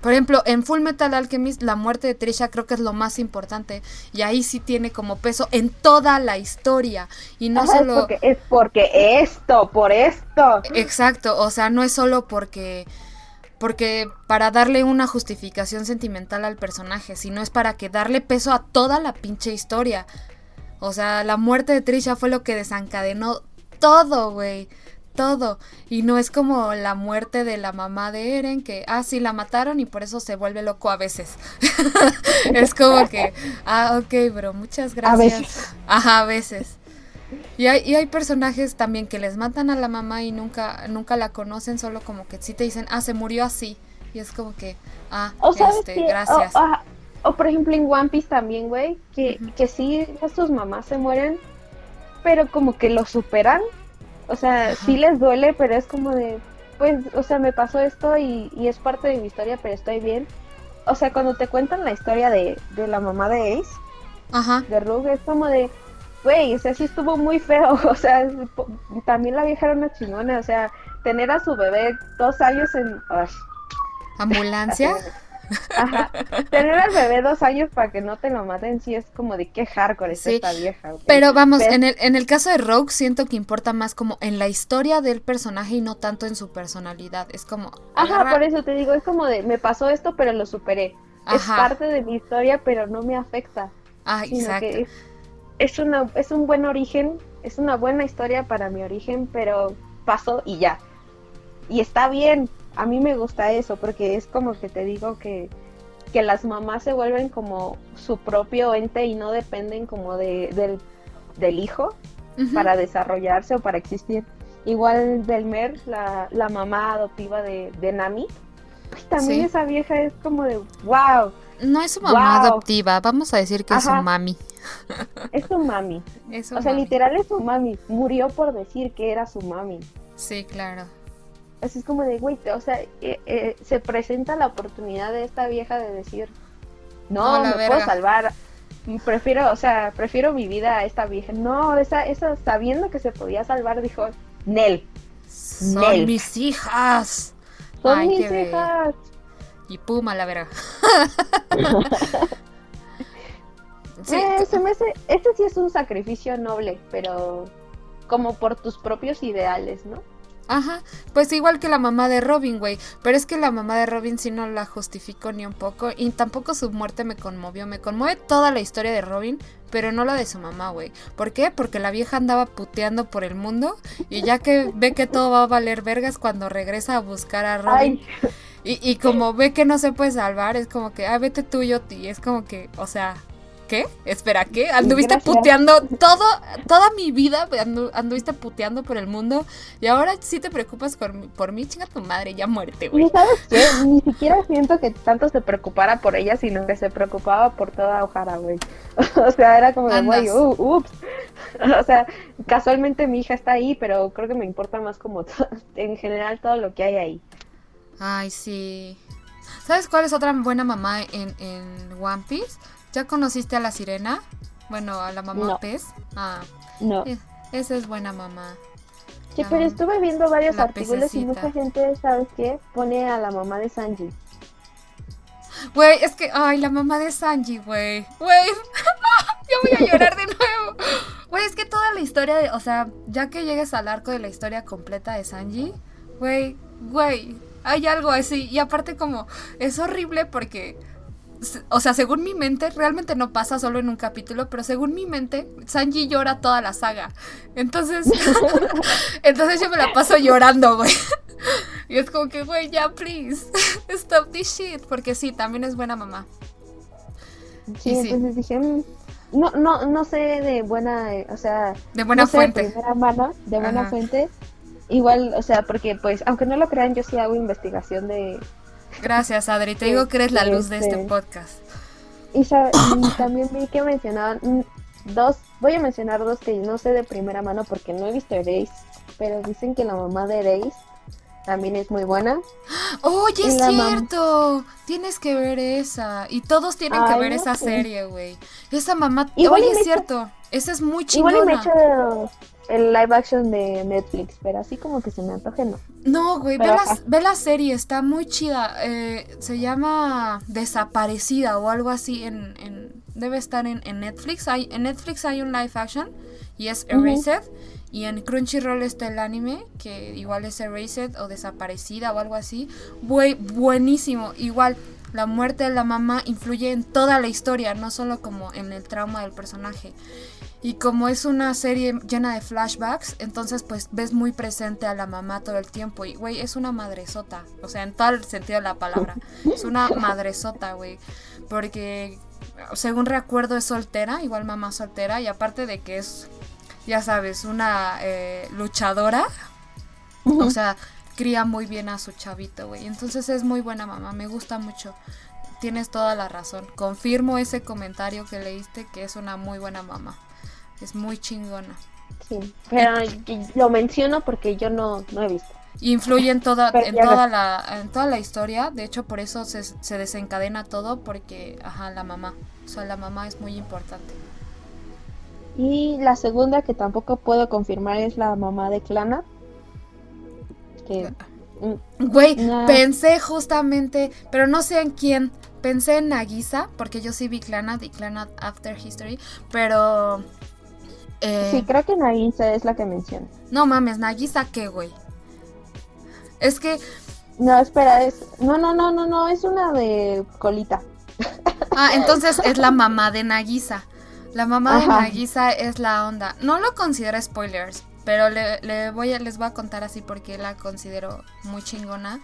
Por ejemplo, en Full Metal Alchemist la muerte de Trisha creo que es lo más importante y ahí sí tiene como peso en toda la historia y no solo es porque, es porque esto, por esto. Exacto, o sea, no es solo porque porque para darle una justificación sentimental al personaje, sino es para que darle peso a toda la pinche historia. O sea, la muerte de Trisha fue lo que desencadenó todo, güey todo. Y no es como la muerte de la mamá de Eren, que, ah, sí, la mataron y por eso se vuelve loco a veces. [laughs] es como que, ah, ok, bro, muchas gracias. A veces. Ajá, a veces. Y hay, y hay personajes también que les matan a la mamá y nunca, nunca la conocen, solo como que sí te dicen, ah, se murió así. Y es como que, ah, este, gracias. O, por ejemplo en One Piece también, güey, que, que sí, sus mamás se mueren, pero como que lo superan. O sea, sí les duele, pero es como de, pues, o sea, me pasó esto y, y es parte de mi historia, pero estoy bien. O sea, cuando te cuentan la historia de, de la mamá de Ace, Ajá. de Rug, es como de, güey, o sea, sí estuvo muy feo, [laughs] o sea, también la vieja era una chingona, o sea, tener a su bebé dos años en... ¿Ambulancia? [laughs] Ajá. Tener al bebé dos años para que no te lo maten, sí es como de qué hardcore es esta vieja. Pero vamos, en el, en el caso de Rogue siento que importa más como en la historia del personaje y no tanto en su personalidad. Es como... Ajá, por eso te digo, es como de, me pasó esto, pero lo superé. Es parte de mi historia, pero no me afecta. Ah, exacto. es, una, es un buen origen, es una buena historia para mi origen, pero pasó y ya. Y está bien, a mí me gusta eso, porque es como que te digo que, que las mamás se vuelven como su propio ente y no dependen como de, del, hijo para desarrollarse o para existir. Igual Belmer, la, la mamá adoptiva de, de Nami, pues también esa vieja es como de wow. No es su mamá adoptiva, vamos a decir que es su mami. Es su mami. [laughs] o sea, literal es su mami. Murió por decir que era su mami. Sí, claro. Así es como de, güey, o sea, eh, eh, se presenta la oportunidad de esta vieja de decir, no, me puedo salvar, prefiero, o sea, prefiero mi vida a esta vieja. No, esa, esa sabiendo que se podía salvar, dijo, Nel. Son mis hijas. Son mis hijas. Y puma la verga. [laughs] sí. Eh, se me hace, este sí es un sacrificio noble, pero como por tus propios ideales, ¿no? Ajá, pues igual que la mamá de Robin, güey. Pero es que la mamá de Robin sí no la justificó ni un poco. Y tampoco su muerte me conmovió. Me conmueve toda la historia de Robin, pero no la de su mamá, güey. ¿Por qué? Porque la vieja andaba puteando por el mundo. Y ya que ve que todo va a valer vergas cuando regresa a buscar a Robin. Y, y, como ve que no se puede salvar, es como que, ah, vete tú, yo, y es como que, o sea, ¿Qué? Espera, ¿qué? Anduviste puteando todo, toda mi vida, anduviste puteando por el mundo y ahora sí te preocupas por, mí, chinga tu madre, ya muerte, güey. ¿Y sabes qué? Ni siquiera siento que tanto se preocupara por ella, sino que se preocupaba por toda Ojara, güey. [laughs] o sea, era como de, güey, uh, ups. [laughs] o sea, casualmente mi hija está ahí, pero creo que me importa más como [laughs] en general todo lo que hay ahí. Ay, sí. ¿Sabes cuál es otra buena mamá en, en One Piece? ¿Ya conociste a la sirena? Bueno, a la mamá pez. Ah, no. esa es buena mamá. Sí, pero estuve viendo varios artículos y mucha gente, ¿sabes qué? Pone a la mamá de Sanji. Güey, es que, ay, la mamá de Sanji, güey. Güey, [laughs] yo voy a llorar de nuevo. Güey, es que toda la historia de, o sea, ya que llegues al arco de la historia completa de Sanji, güey, güey, hay algo así. Y aparte como, es horrible porque o sea, según mi mente, realmente no pasa solo en un capítulo, pero según mi mente, Sanji llora toda la saga. Entonces, [laughs] entonces yo me la paso llorando, güey. Y es como que, güey, ya, please, [laughs] stop this shit. Porque sí, también es buena mamá. Sí, entonces dije, mm, no, no, no sé de buena, o sea, de buena fuente. de primera mano, de buena fuente. Igual, o sea, porque pues, aunque no lo crean, yo sí hago investigación de, Gracias, Adri. Te [laughs] digo que eres la luz de este, este podcast. [laughs] Y, también vi que mencionaban mm, dos, voy a mencionar dos que no sé de primera mano porque no he visto Erase, pero dicen que la mamá de Erase también es muy buena. [gasps] Oye, es cierto. Tienes que ver esa. Y todos tienen que ver esa serie, güey. Esa mamá. Oye, es cierto. Esa es muy chingona. Igual me el live action de Netflix, pero así como que se me antoje, no. No, güey, ve, la, serie, está muy chida. Eh, se llama Desaparecida o algo así. En, debe estar en, Netflix. Hay, en Netflix hay un live action y es Erased. Y en Crunchyroll está el anime, que igual es Erased o Desaparecida o algo así. Güey, buenísimo. Igual, la muerte de la mamá influye en toda la historia, no solo como en el trauma del personaje. Y como es una serie llena de flashbacks, entonces pues ves muy presente a la mamá todo el tiempo. Y, güey, es una madresota. O sea, en todo el sentido de la palabra. Es una madresota, güey. Porque, según recuerdo, es soltera, igual mamá soltera. Y aparte de que es ya sabes, una eh, luchadora. O sea, cría muy bien a su chavito, güey. Entonces es muy buena mamá, me gusta mucho. Tienes toda la razón. Confirmo ese comentario que leíste que es una muy buena mamá. Es muy chingona. Sí, pero lo menciono porque yo no, no he visto. Influye en toda, en toda, la, en toda la historia, de hecho por eso se, se, desencadena todo, porque, ajá, la mamá, o sea, la mamá es muy importante. Y la segunda que tampoco puedo confirmar es la mamá de Clana. Que, Güey, pensé justamente, pero no sé en quién, pensé en Nagisa, porque yo sí vi Clanad y Clanad After History, pero... Eh, sí, creo que Nagisa es la que menciona. No mames, Nagisa qué, güey. Es que. No, espera, es. No, no, no, no, no, es una de colita. Ah, [laughs] entonces es la mamá de Nagisa. La mamá de Nagisa es la onda. No lo considero spoilers, pero le, voy a, les voy a contar así porque la considero muy chingona.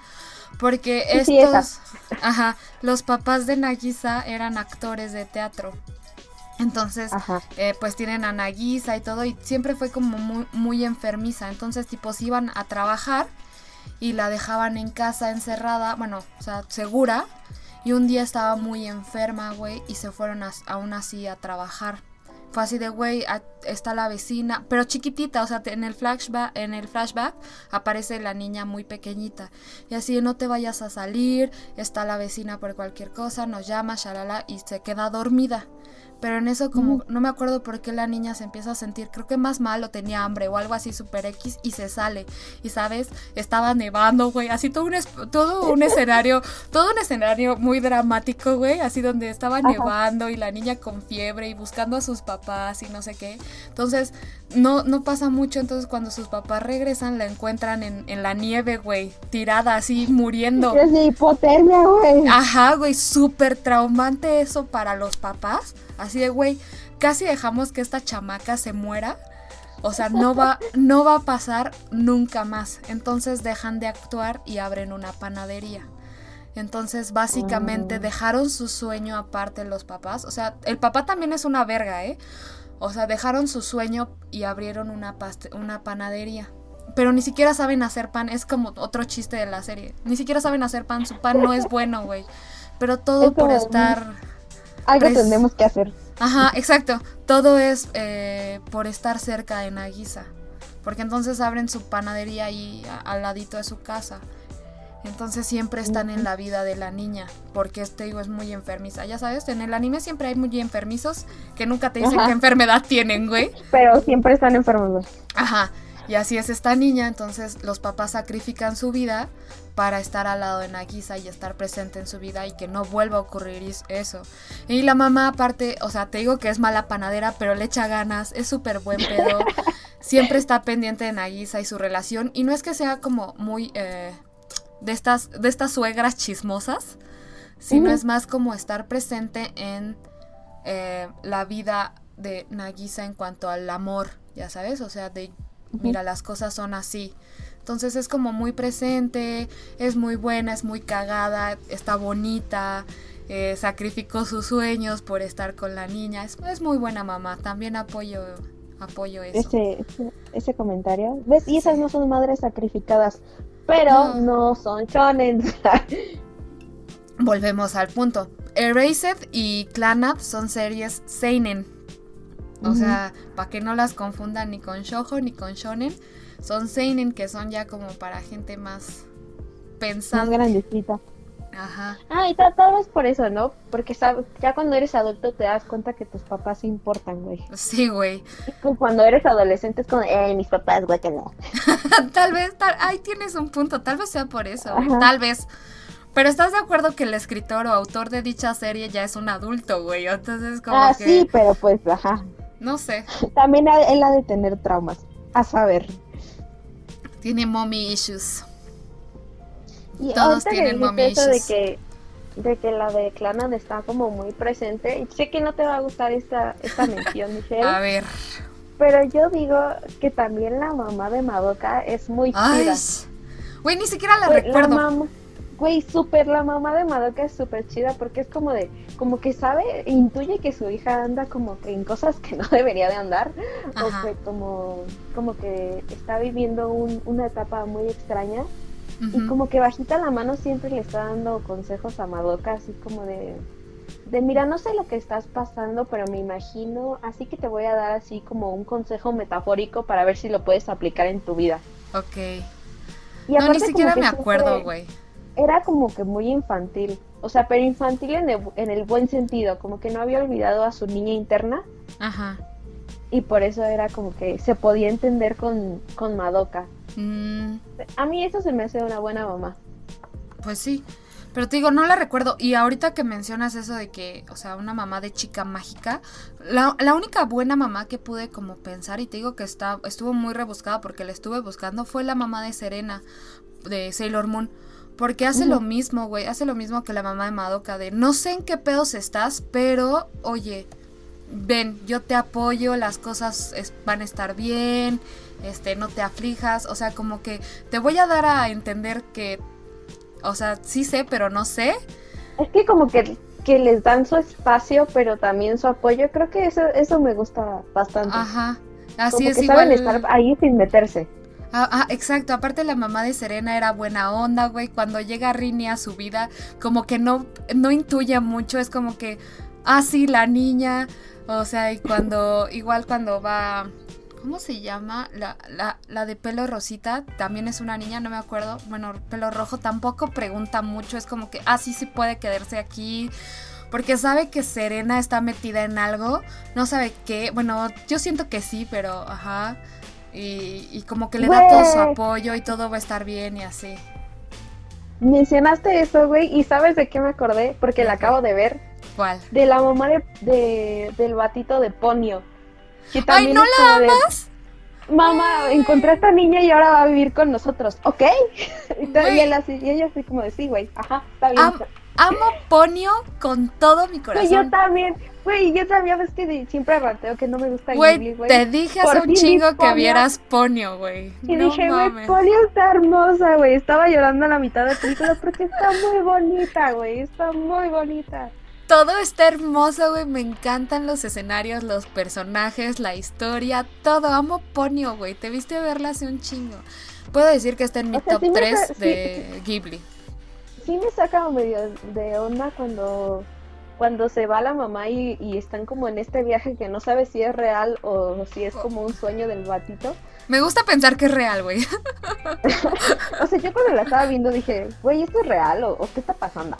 Porque estos, ajá, los papás de Nagisa eran actores de teatro. Entonces, eh, pues tienen a Nagisa y todo, y siempre fue como muy, muy enfermiza. Entonces, tipo, se iban a trabajar y la dejaban en casa encerrada, bueno, o sea, segura. Y un día estaba muy enferma, güey, y se fueron aún así a trabajar. Fue así de, güey, está la vecina, pero chiquitita, o sea, en el, flashback, en el flashback aparece la niña muy pequeñita. Y así, no te vayas a salir, está la vecina por cualquier cosa, nos llama, shalala, y se queda dormida. Pero en eso como no me acuerdo por qué la niña se empieza a sentir, creo que más mal o tenía hambre o algo así super X y se sale. Y sabes, estaba nevando, güey, así todo un, todo un [laughs] escenario, todo un escenario muy dramático, güey, así donde estaba nevando y la niña con fiebre y buscando a sus papás y no sé qué. Entonces, no, no pasa mucho, entonces cuando sus papás regresan la encuentran en, en la nieve, güey, tirada así, muriendo. Es de hipotermia, güey. Ajá, güey, súper traumante eso para los papás. Así de, güey, casi dejamos que esta chamaca se muera. O sea, no va, [laughs] no va a pasar nunca más. Entonces dejan de actuar y abren una panadería. Entonces, básicamente, oh. dejaron su sueño aparte los papás. O sea, el papá también es una verga, ¿eh? O sea, dejaron su sueño y abrieron una, una panadería. Pero ni siquiera saben hacer pan. Es como otro chiste de la serie. Ni siquiera saben hacer pan. Su pan no es bueno, güey. Pero todo por estar algo tendremos que hacer. Ajá, exacto. Todo es eh, por estar cerca de Nagisa. Porque entonces abren su panadería ahí al ladito de su casa. Entonces siempre están en la vida de la niña. Porque este digo es muy enfermiza. Ya sabes, en el anime siempre hay muy enfermizos que nunca te dicen qué enfermedad tienen, güey. Pero siempre están enfermos. Ajá. Y así es esta niña, entonces los papás sacrifican su vida para estar al lado de Nagisa y estar presente en su vida y que no vuelva a ocurrir eso. Y la mamá aparte, o sea, te digo que es mala panadera, pero le echa ganas, es súper buen pedo, [laughs] siempre está pendiente de Nagisa y su relación y no es que sea como muy eh, de, estas, de estas suegras chismosas, sino es más como estar presente en eh, la vida de Nagisa en cuanto al amor, ya sabes, o sea, de mira, las cosas son así. Entonces es como muy presente, es muy buena, es muy cagada, está bonita, eh, sacrificó sus sueños por estar con la niña. Es, es muy buena mamá, también apoyo, apoyo eso. Ese, ese, comentario. ¿Ves? Y esas no son madres sacrificadas, pero no, son shonen. [laughs] Volvemos al punto. Erased y Clanad son series seinen o sea, para que no las confundan ni con shoujo ni con shonen, son seinen que son ya como para gente más pensada. Más grandecita. Ajá. Ah, y tal, vez por eso, ¿no? Porque ya cuando eres adulto te das cuenta que tus papás importan, güey. Sí, güey. Cuando eres adolescente es como, eh, mis papás, güey, que no. [laughs] tal vez, tal, ay, tienes un punto, tal vez sea por eso, tal vez. Pero estás de acuerdo que el escritor o autor de dicha serie ya es un adulto, güey. Entonces, como ah, que... sí, pero pues, ajá. No sé. También él ha de tener traumas. A saber. Tiene mommy issues. Y Todos tienen mommy. De que, de que la de Clanad está como muy presente. Y sé que no te va a gustar esta, esta [laughs] mención, Michelle. a ver. Pero yo digo que también la mamá de Madoka es muy chida. Güey, ni siquiera la recuerdo. güey, súper la mamá de Madoka es súper chida porque es como de, como que sabe, intuye que su hija anda como que en cosas que [laughs] no debería de andar, o que como, como que está viviendo una etapa muy extraña. Y como que bajita la mano siempre le está dando consejos a Madoka, así como de, de mira, no sé lo que estás pasando, pero me imagino, así que te voy a dar así como un consejo metafórico para ver si lo puedes aplicar en tu vida. Ok. no, ni siquiera me acuerdo, güey. Era como que muy infantil, o sea, pero infantil en el, en el buen sentido, como que no había olvidado a su niña interna. Ajá. Y por eso era como que se podía entender con, con Madoka. Mm. A mí eso se me hace una buena mamá. Pues sí. Pero te digo, no la recuerdo. Y ahorita que mencionas eso de que, o sea, una mamá de chica mágica, la, única buena mamá que pude como pensar, y te digo que está, estuvo muy rebuscada porque la estuve buscando, fue la mamá de Serena, de Sailor Moon. Porque hace lo mismo, güey, hace lo mismo que la mamá de Madoka, de no sé en qué pedos estás, pero oye, ven, yo te apoyo, las cosas van a estar bien, este, no te aflijas, o sea, como que te voy a dar a entender que o sea, sí sé, pero no sé. Es que como que, que les dan su espacio, pero también su apoyo. Creo que eso, eso me gusta bastante. Ajá. Así es que igual. Saben estar ahí sin meterse. Ah, ah, exacto. Aparte la mamá de Serena era buena onda, güey. Cuando llega Rini a su vida, como que no, no intuye mucho. Es como que, ah, sí, la niña. O sea, y cuando, igual cuando va ¿Cómo se llama? La, la, la, de pelo rosita, también es una niña, no me acuerdo. Bueno, pelo rojo tampoco pregunta mucho, es como que, ah, sí, sí puede quedarse aquí. Porque sabe que Serena está metida en algo, no sabe qué. Bueno, yo siento que sí, pero ajá. Y, y como que le da todo su apoyo y todo va a estar bien y así. Mencionaste eso, güey, y ¿sabes de qué me acordé? Porque la acabo de ver. ¿Cuál? De la mamá de, de del batito de Ponio. ¡Ay, no la amas! Mamá, encontré a esta niña y ahora va a vivir con nosotros, ¿ok? [laughs] y, ella así, y ella así como de sí, güey, ajá, está bien. amo Ponio con todo mi corazón. yo también, güey, yo también ves que siempre ranteo que no me gusta Ghibli, güey. Te dije hace un chingo que vieras Ponio, güey. Y dije, güey, Ponio está hermosa, güey. Estaba llorando a la mitad de la película porque está muy bonita, güey. Está muy bonita todo está hermoso, güey. Me encantan los escenarios, los personajes, la historia, todo. Amo Ponio, güey. Te viste verla hace un chingo. Puedo decir que está en mi top 3 de Ghibli. Sí me saca medio de onda cuando cuando se va la mamá y, y, están como en este viaje que no sabe si es real o si es como un sueño del batito. Me gusta pensar que es real, güey. [laughs] [laughs] o sea, yo cuando la estaba viendo dije, güey, ¿esto es real o, qué está pasando?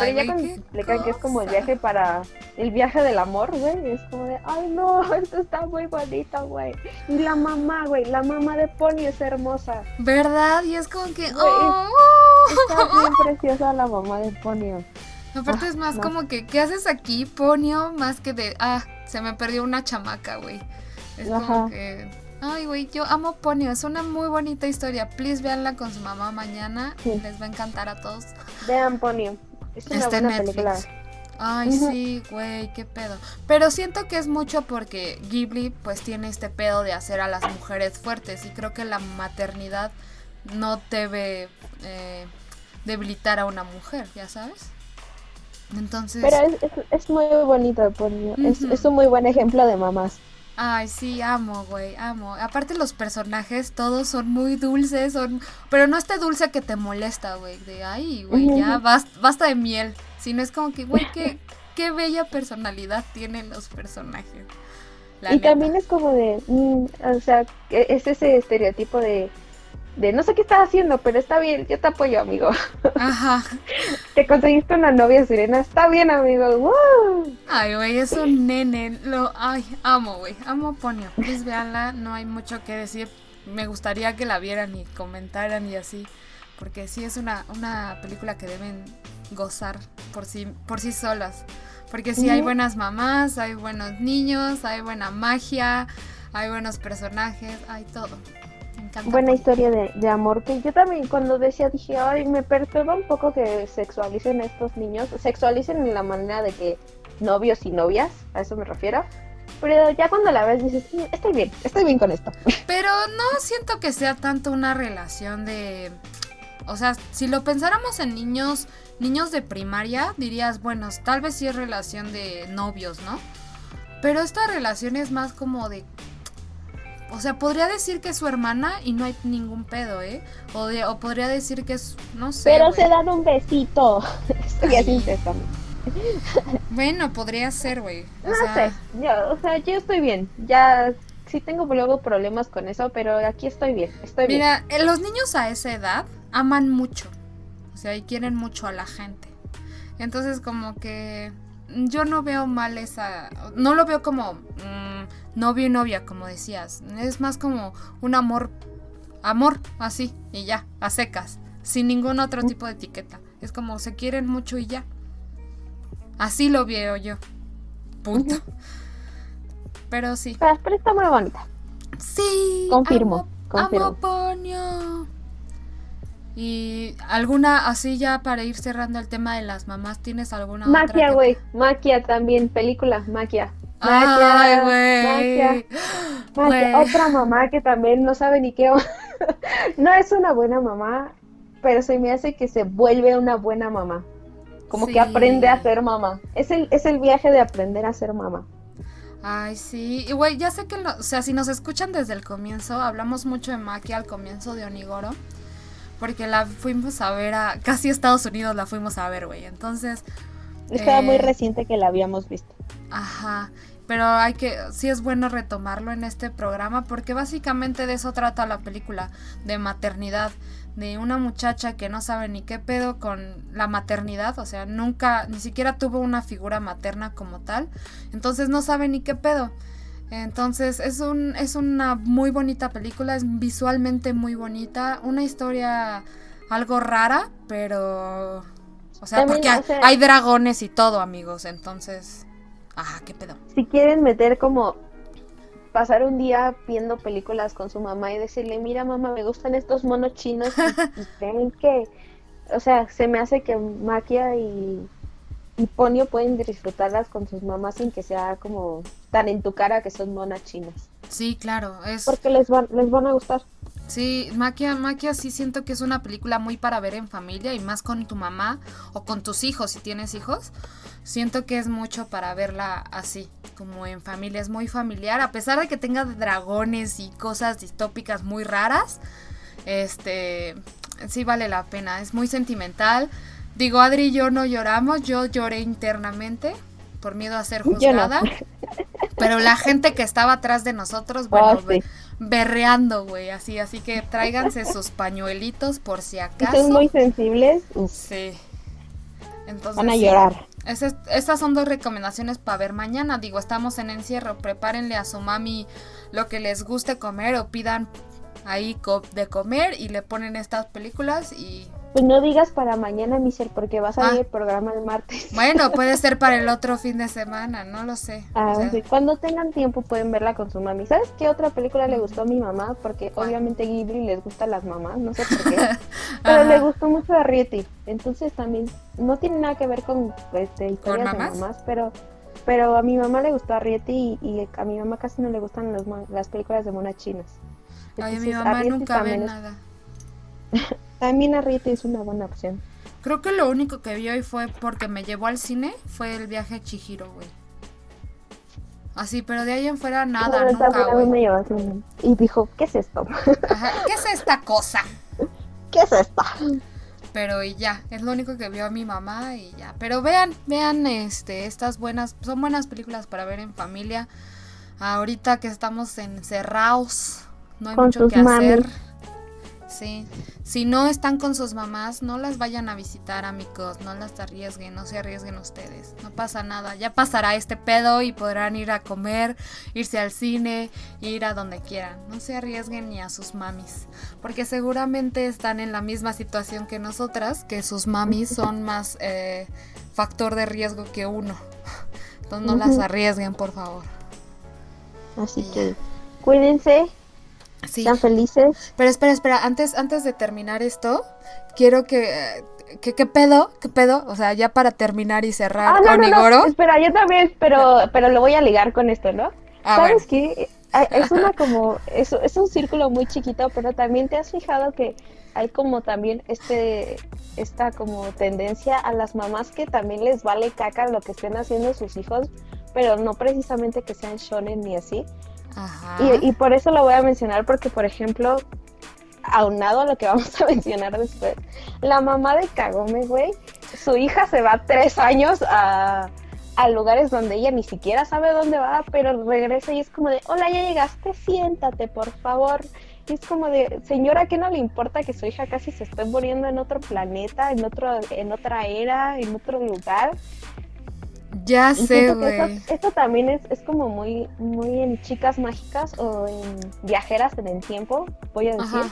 Pero ya cuando explican que es como el viaje para el viaje del amor, güey, es como de, ay no, [laughs] esto está muy bonito, güey. Y la mamá, güey, la mamá de Pony es hermosa. ¿Verdad? Y es como que, oh. Está bien preciosa la mamá de Ponio. Aparte es más como que, ¿qué haces aquí, Ponio? Más que de, ah, se me perdió una chamaca, güey. Es como que Ay, güey, yo amo Ponio, es una muy bonita historia. Please véanla con su mamá mañana, les va a encantar a todos. Vean Ponio, es una buena película. Ay, sí, güey, qué pedo. Pero siento que es mucho porque Ghibli pues tiene este pedo de hacer a las mujeres fuertes y creo que la maternidad no debe eh, debilitar a una mujer, ya sabes. Entonces... Pero es, muy bonito, Ponio. es, es un muy buen ejemplo de mamás. Ay, sí, amo, güey, amo. Aparte los personajes todos son muy dulces, son... Pero no este dulce que te molesta, güey, de, ay, güey, ya basta, de miel. Sino es como que, güey, qué, qué bella personalidad tienen los personajes. y también es como de, mm, o sea, e, es ese estereotipo de de no sé qué estás haciendo, pero está bien, yo te apoyo, amigo. [laughs] Ajá. te conseguiste una novia sirena, está bien, amigo. Ay, güey, es un nene. Lo, ay, amo, güey, amo Ponio. Please veanla, no hay mucho que decir. Me gustaría que la vieran y comentaran y así, porque sí es una, una película que deben gozar por sí, por sí solas. Porque sí hay buenas mamás, hay buenos niños, hay buena magia, hay buenos personajes, hay todo buena historia de, amor que yo también cuando decía dije ay me perturba un poco que sexualicen a estos niños sexualicen en la manera de que novios y novias a eso me refiero pero ya cuando la ves dices estoy bien estoy bien con esto [laughs] pero no siento que sea tanto una relación de o sea, si lo pensáramos en niños, niños de primaria, dirías, bueno, tal vez sí es relación de novios, ¿no? Pero esta relación es más como de o sea, podría decir que es su hermana y no hay ningún pedo, ¿eh? O, o podría decir que es, no sé. Pero se dan un besito. [laughs] Estoy así Bueno, podría ser, güey. No sé, yo, o sea, yo estoy bien. Ya sí tengo luego problemas con eso, pero aquí estoy bien. Estoy Mira, eh, los niños a esa edad aman mucho. O sea, y quieren mucho a la gente. Entonces, como que yo no veo mal esa. No lo veo como. Mm, novio y novia, como decías. Es más como un amor, amor, así, y ya, a secas, sin ningún otro tipo de etiqueta. Es como se quieren mucho y ya. Así lo veo yo. Punto. Pero sí. Pero, está muy bonita. Sí. Confirmo. confirmo. Amo y alguna, así ya para ir cerrando el tema de las mamás, ¿tienes alguna Maquia, güey. Maquia también, película, Maquia. Ay, [gasps] güey. Otra mamá que también no sabe ni qué. [laughs] no es una buena mamá, pero se me hace que se vuelve una buena mamá. Como que aprende a ser mamá. Es el, es el viaje de aprender a ser mamá. Ay, sí. Y güey, ya sé que, o sea, si nos escuchan desde el comienzo, hablamos mucho de Maquia al comienzo de Onigoro. Porque la fuimos a ver a. Casi Estados Unidos la fuimos a ver, güey. Entonces. Estaba muy eh, reciente que la habíamos visto. Ajá pero hay que sí es bueno retomarlo en este programa porque básicamente de eso trata la película de maternidad de una muchacha que no sabe ni qué pedo con la maternidad, o sea, nunca ni siquiera tuvo una figura materna como tal, entonces no sabe ni qué pedo. Entonces es un es una muy bonita película, es visualmente muy bonita, una historia algo rara, pero o sea, porque hay dragones y todo, amigos, entonces Ajá, qué pedo. Si quieren meter como pasar un día viendo películas con su mamá y decirle, mira mamá, me gustan estos monos chinos y, ven [laughs] que, o sea, se me hace que Maquia y, y Ponio pueden disfrutarlas con sus mamás sin que sea como tan en tu cara que son monas chinas. Sí, claro, es... Porque les van, les van a gustar. Sí, Maquia, Maquia sí siento que es una película muy para ver en familia y más con tu mamá o con tus hijos si tienes hijos Siento que es mucho para verla así, como en familia, es muy familiar, a pesar de que tenga dragones y cosas distópicas muy raras, este, sí vale la pena, es muy sentimental. Digo, Adri y yo no lloramos, yo lloré internamente por miedo a ser juzgada. Pero la gente que estaba atrás de nosotros, bueno, oh, berreando, güey, así, así que tráiganse sus pañuelitos por si acaso. Son muy sensibles. Sí. Entonces, Van a llorar. estas son dos recomendaciones para ver mañana. Digo, estamos en encierro. Prepárenle a su mami lo que les guste comer o pidan ahí de comer y le ponen estas películas y pues no digas para mañana, Michelle, porque va a salir ah. el programa el martes. Bueno, [laughs] puede ser para el otro fin de semana, no lo sé. Ah, Cuando tengan tiempo pueden verla con su mami. ¿Sabes qué otra película le gustó a mi mamá? Porque obviamente Ghibli les gusta a las mamás, no sé por qué. [laughs] pero le gustó mucho a Rieti. Entonces también no tiene nada que ver con este, historias de mamás, pero pero a mi mamá le gustó a Rieti y, a mi mamá casi no le gustan las películas de monas chinas. Ay, a mi mamá nunca ve nada. También Arrieta es una buena opción. Creo que lo único que vio y fue porque me llevó al cine fue el viaje a Chihiro, güey. Así, pero de ahí en fuera nada, nunca, güey. Y dijo, ¿qué es esto? ¿qué es esta cosa? [laughs] ¿Qué es esta? Pero y ya, es lo único que vio a mi mamá y ya. Pero vean, vean este, estas buenas, son buenas películas para ver en familia. Ahorita que estamos encerrados, no hay mucho que hacer. Sí, si no están con sus mamás, no las vayan a visitar, amigos, no las arriesguen, no se arriesguen ustedes, no pasa nada, ya pasará este pedo y podrán ir a comer, irse al cine, ir a donde quieran, no se arriesguen ni a sus mamis, porque seguramente están en la misma situación que nosotras, que sus mamis son más eh, factor de riesgo que uno, entonces no las arriesguen, por favor. Así que cuídense, Sí. Están felices. Pero espera, espera, antes, antes de terminar esto, quiero que, que, ¿qué pedo? ¿Qué pedo? O sea, ya para terminar y cerrar ah, no, no, espera, yo también, pero, pero lo voy a ligar con esto, ¿no? Ah, ¿Sabes qué? es una [laughs] como, es, es un círculo muy chiquito, pero también te has fijado que hay como también este, esta como tendencia a las mamás que también les vale caca lo que estén haciendo sus hijos, pero no precisamente que sean shonen ni así. Y, y por eso lo voy a mencionar porque, por ejemplo, aunado a lo que vamos a [laughs] mencionar después, la mamá de Kagome, güey, su hija se va tres años a, a, lugares donde ella ni siquiera sabe dónde va, pero regresa y es como de, hola, ya llegaste, siéntate, por favor. Y es como de, señora, ¿qué no le importa que su hija casi se esté muriendo en otro planeta, en otro, en otra era, en otro lugar? Ya sé, güey. Esto, también es, es como muy, muy en chicas mágicas o en viajeras en el tiempo, voy a decir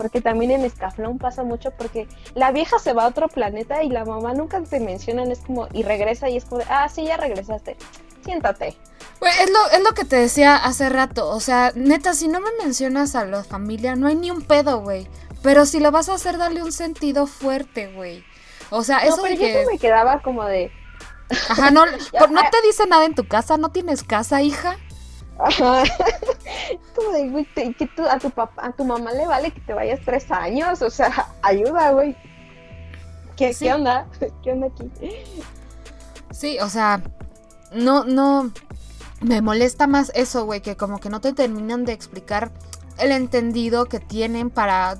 porque también en Escaflón pasa mucho porque la vieja se va a otro planeta y la mamá nunca te mencionan, es como, y regresa y es como, ah, sí, ya regresaste, siéntate. es lo, es lo que te decía hace rato, o sea, neta, si no me mencionas a la familia, no hay ni un pedo, güey. Pero si lo vas a hacer, dale un sentido fuerte, güey. O sea, eso pero que... me quedaba como de... Ajá, no, [laughs] ¿no te dice nada en tu casa? ¿No tienes casa, hija? [laughs] que tú, a tu papá, a tu mamá le vale que te vayas tres años, o sea, [laughs] ayuda, güey. ¿Qué, ¿Qué onda? ¿Qué onda aquí? Sí, o sea, no, no, me molesta más eso, güey, que como que no te terminan de explicar el entendido que tienen para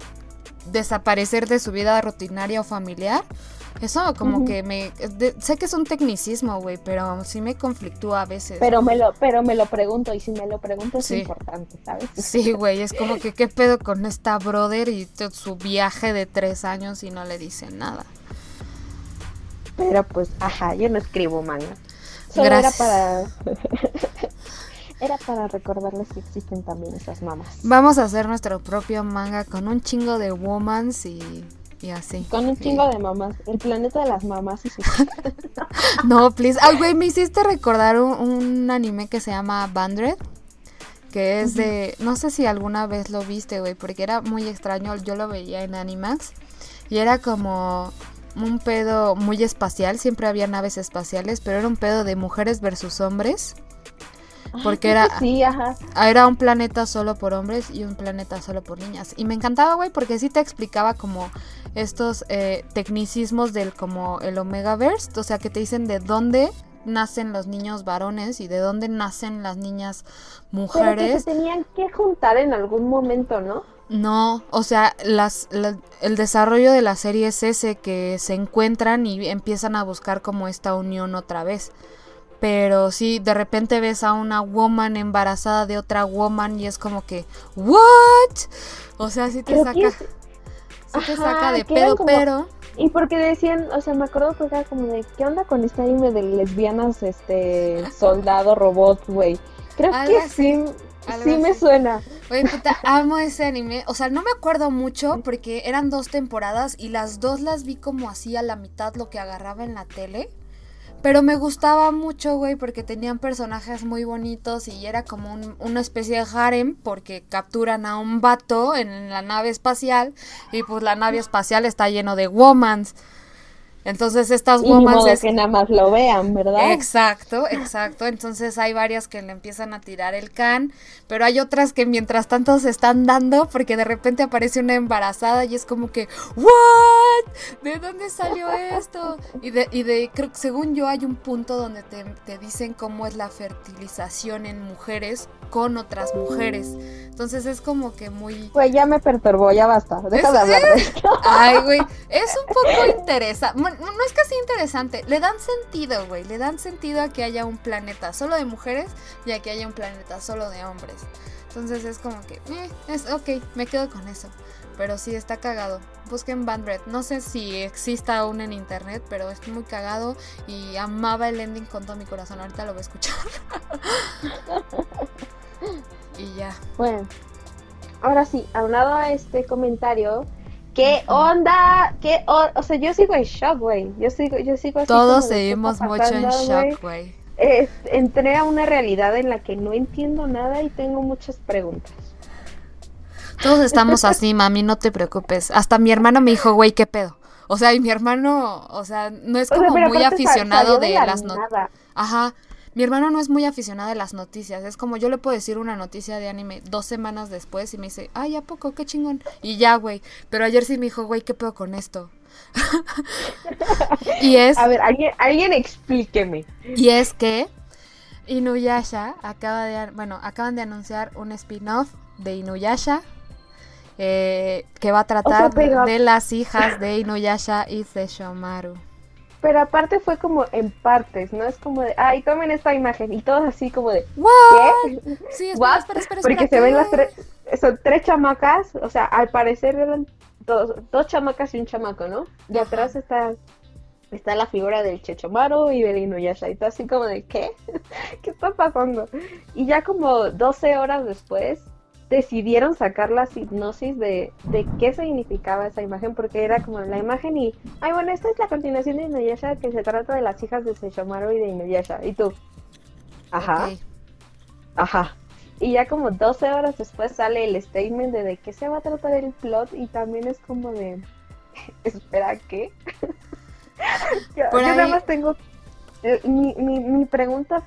desaparecer de su vida rutinaria o familiar. Eso como que me... sé que es un tecnicismo, güey, pero sí me conflictúa a veces. Pero me lo, pero me lo pregunto y si me lo pregunto es importante, ¿sabes? Sí, güey, es como que qué pedo con esta brother y su viaje de tres años y no le dicen nada. Pero pues, ajá, yo no escribo manga. Solo era para... [laughs] Era para recordarles que existen también esas mamás. Vamos a hacer nuestro propio manga con un chingo de womans y y así. Con un chingo de mamás. El planeta de las mamás y [laughs] No, please. Ay, güey, me hiciste recordar un, anime que se llama Bandred. Que es de. No sé si alguna vez lo viste, güey, porque era muy extraño. Yo lo veía en Animax. Y era como un pedo muy espacial. Siempre había naves espaciales, pero era un pedo de mujeres versus hombres. Porque era, [laughs] era un planeta solo por hombres y un planeta solo por niñas. Y me encantaba, güey, porque sí te explicaba como estos eh, tecnicismos del como el Omegaverse, o sea, que te dicen de dónde nacen los niños varones y de dónde nacen las niñas mujeres. Pero que se tenían que juntar en algún momento, ¿no? No, o sea, las, el desarrollo de la serie es ese, que se encuentran y empiezan a buscar como esta unión otra vez. Pero sí, de repente ves a una woman embarazada de otra woman y es como que, ¿what? O sea, sí te saca se saca de pedo, pero... Y porque decían, o sea, me acuerdo que era como de, ¿qué onda con este anime de lesbianas, este, [laughs] soldado, robot, güey? Creo que sí, sí me suena. Oye, puta, [laughs] amo ese anime. O sea, no me acuerdo mucho porque eran dos temporadas y las dos las vi como así a la mitad lo que agarraba en la tele. Pero me gustaba mucho, güey, porque tenían personajes muy bonitos y era como una especie de harem porque capturan a un vato en la nave espacial y pues la nave espacial está lleno de womans. Entonces estas woman es que nada más lo vean, ¿verdad? Exacto, exacto. Entonces hay varias que le empiezan a tirar el can, pero hay otras que mientras tanto se están dando porque de repente aparece una embarazada y es como que ¿What? ¿De dónde salió esto? Y de, y de creo que según yo hay un punto donde te, te dicen cómo es la fertilización en mujeres con otras mujeres. Entonces es como que muy. Güey, ya me perturbó, ya basta. Deja de hablar de esto. [laughs] Ay, güey. Es un poco interesante. no es casi interesante. Le dan sentido, güey. Le dan sentido a que haya un planeta solo de mujeres y a que haya un planeta solo de hombres. Entonces es como que, eh, es ok, me quedo con eso. Pero sí, está cagado. Busquen Bandred. No sé si exista aún en internet, pero es muy cagado. Y amaba el ending con todo mi corazón. Ahorita lo voy a escuchar. [laughs] y ya. Bueno, ahora sí, hablado a este comentario, ¿qué onda? ¿Qué o, sea, yo sigo en shock, güey. Yo sigo, yo sigo así Todos seguimos mucho en shock, güey. entré a una realidad en la que no entiendo nada y tengo muchas preguntas. Todos estamos así, [laughs] mami, no te preocupes. Hasta mi hermano me dijo, güey, ¿qué pedo? O sea, y mi hermano, o sea, no es como muy aficionado de, las noticias. Ajá, mi hermano no es muy aficionado a las noticias. Es como yo le puedo decir una noticia de anime dos semanas después y me dice, ay, ¿a poco? Qué chingón. Y ya, güey. Pero ayer sí me dijo, güey, ¿qué pedo con esto? [laughs] y es... A ver, alguien, alguien explíqueme. Y es que Inuyasha acaba de... Bueno, acaban de anunciar un spin-off de Inuyasha eh, que va a tratar de las hijas de Inuyasha y Sesshomaru. Pero aparte fue como en partes, ¿no? Es como de, ay, tomen esta imagen. Y todos así como de, ¿qué? Sí, espera, espera, espera, Porque se ven las tres, son tres chamacas, o sea, al parecer eran dos, dos chamacas y un chamaco, ¿no? Y atrás está, está la figura del Chechomaru y del Inuyasha. Y todo así como de, ¿qué? [laughs] ¿Qué está pasando? Y ya como 12 horas después, decidieron sacar la hipnosis de, de qué significaba esa imagen, porque era como la imagen y, ay, bueno, esta es la continuación de Inuyasha que se trata de las hijas de Sesshomaru y de Inuyasha. Y tú, ajá, ajá. Y ya como 12 horas después sale el statement de de qué se va a tratar el plot y también es como de, [laughs] espera, ¿qué? [laughs] yo, nada más tengo, eh, mi, mi, mi pregunta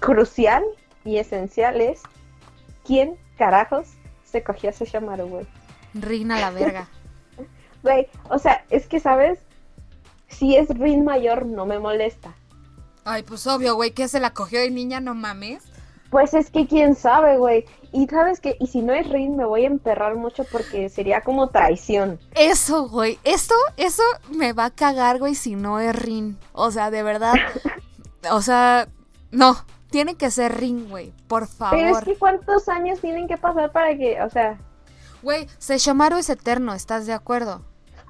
crucial y esencial es, ¿quién carajos se cogió a Sesshomaru, güey? Rin a la verga. [laughs] Güey, o sea, es que, ¿sabes? Si es Rin mayor, no me molesta. Ay, pues obvio, güey, que se la cogió de niña, no mames. Pues es que quién sabe, güey. Y sabes que, y si no es Rin, me voy a emperrar mucho porque sería como traición. Eso, güey. Esto, eso me va a cagar, güey, si no es Rin. O sea, de verdad. [laughs] o sea, no. Tiene que ser Rin, güey. Por favor. Pero es que cuántos años tienen que pasar para que, o sea. Güey, Sesshomaru es eterno, ¿estás de acuerdo?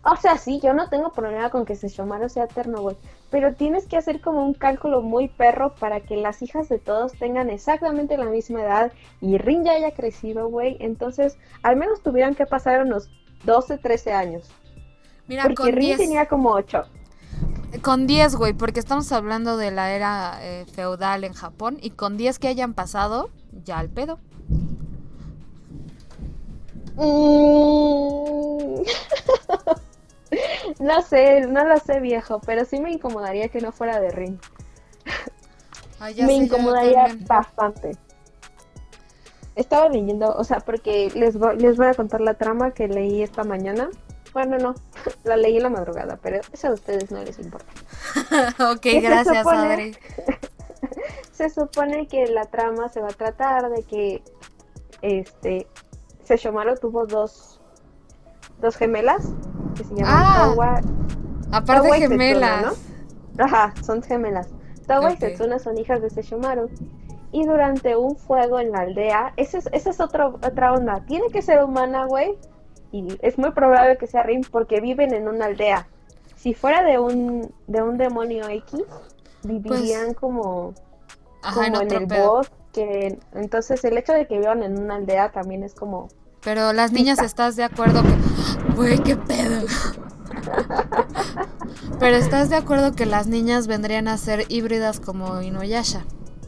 O sea, sí, yo no tengo problema con que Sesshomaru sea eterno, güey. Pero tienes que hacer como un cálculo muy perro para que las hijas de todos tengan exactamente la misma edad y Rin ya haya crecido, güey. Entonces, al menos tuvieran que pasar unos 12, 13 años. Mira, Porque Rin tenía como 8. Con 10, güey, porque estamos hablando de la era eh, feudal en Japón y con 10 que hayan pasado, ya al pedo. Mm. [laughs] no sé, no lo sé viejo, pero sí me incomodaría que no fuera de ring. me incomodaría bastante. Estaba leyendo, o sea, porque les, les voy a contar la trama que leí esta mañana. Bueno, no, la leí en la madrugada, pero eso a ustedes no les importa. [laughs] ok, [laughs] gracias, Adri. [laughs] se supone que la trama se va a tratar de que este Sesshomaru tuvo dos dos gemelas que se llaman ah, Aparte gemelas. Ajá, son gemelas. Towa y Setsuna son hijas de Sesshomaru. Y durante un fuego en la aldea, esa es, esa es otra onda. Tiene que ser humana, güey, y es muy probable que sea Rin porque viven en una aldea. Si fuera de un, de un demonio X, vivirían pues, como, en, el bosque. Entonces el hecho de que vivan en una aldea también es como... Pero las niñas, ¿estás de acuerdo que... Güey, qué pedo. [laughs] Pero ¿estás de acuerdo que las niñas vendrían a ser híbridas como Inuyasha?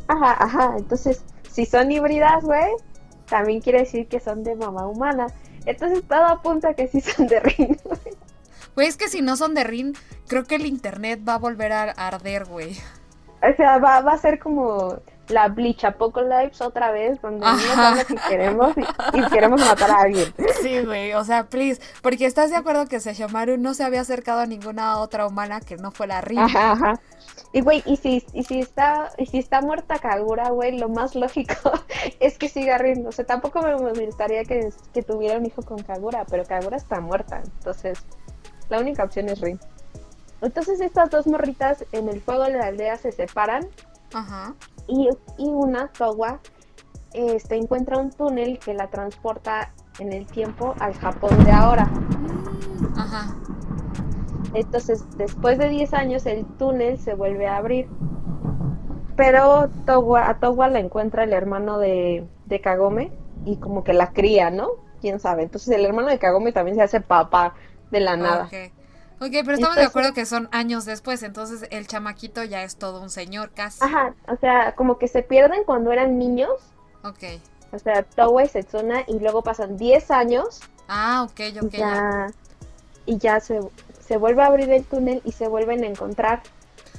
Ajá, ajá. Entonces, si son híbridas, güey, también quiere decir que son de mamá humana. Entonces todo apunta a que sí son de Rin. Güey, es que si no son de Rin, creo que el internet va a volver a arder, güey. O sea, va, va a ser como la Bleach Apocalypse otra vez, donde no que queremos y, queremos matar a alguien. [laughs] Sí, güey, o sea, please, porque estás de acuerdo que Sesshomaru no se había acercado a ninguna otra humana que no fuera Rin. Ajá, ajá. Y güey, y si, y si está, y si está muerta Kagura, güey, lo más lógico [laughs] es que siga Rin. O sea, tampoco me, gustaría que, que, tuviera un hijo con Kagura, pero Kagura está muerta. Entonces, la única opción es Rin. Entonces estas dos morritas en el fuego de la aldea se separan. Ajá. Y, y una, Towa, este, encuentra un túnel que la transporta en el tiempo al Japón de ahora. Ajá. Entonces, después de 10 años, el túnel se vuelve a abrir. Pero a Towa la encuentra el hermano de, Kagome y como que la cría, ¿no? ¿Quién sabe? Entonces el hermano de Kagome también se hace papá de la nada. Ok, pero estamos de acuerdo que son años después, entonces el chamaquito ya es todo un señor casi. Ajá, o sea, como que se pierden cuando eran niños. Ok. O sea, Towa y Setsuna y luego pasan 10 años. Ah, ok, ok. ya, y ya se, se vuelve a abrir el túnel y se vuelven a encontrar.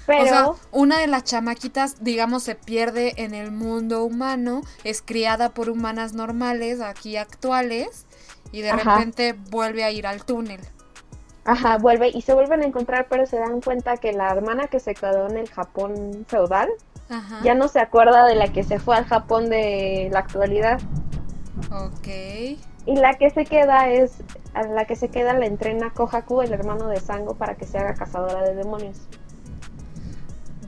Pero, O sea, una de las chamaquitas, digamos, se pierde en el mundo humano, es criada por humanas normales, aquí actuales, y de Ajá. repente vuelve a ir al túnel. Ajá, vuelve y se vuelven a encontrar, pero se dan cuenta que la hermana que se quedó en el Japón feudal Ajá. ya no se acuerda de la que se fue al Japón de la actualidad. Ok. Y la que se queda es, a la que se queda la entrena Kohaku, el hermano de Sango, para que se haga cazadora de demonios.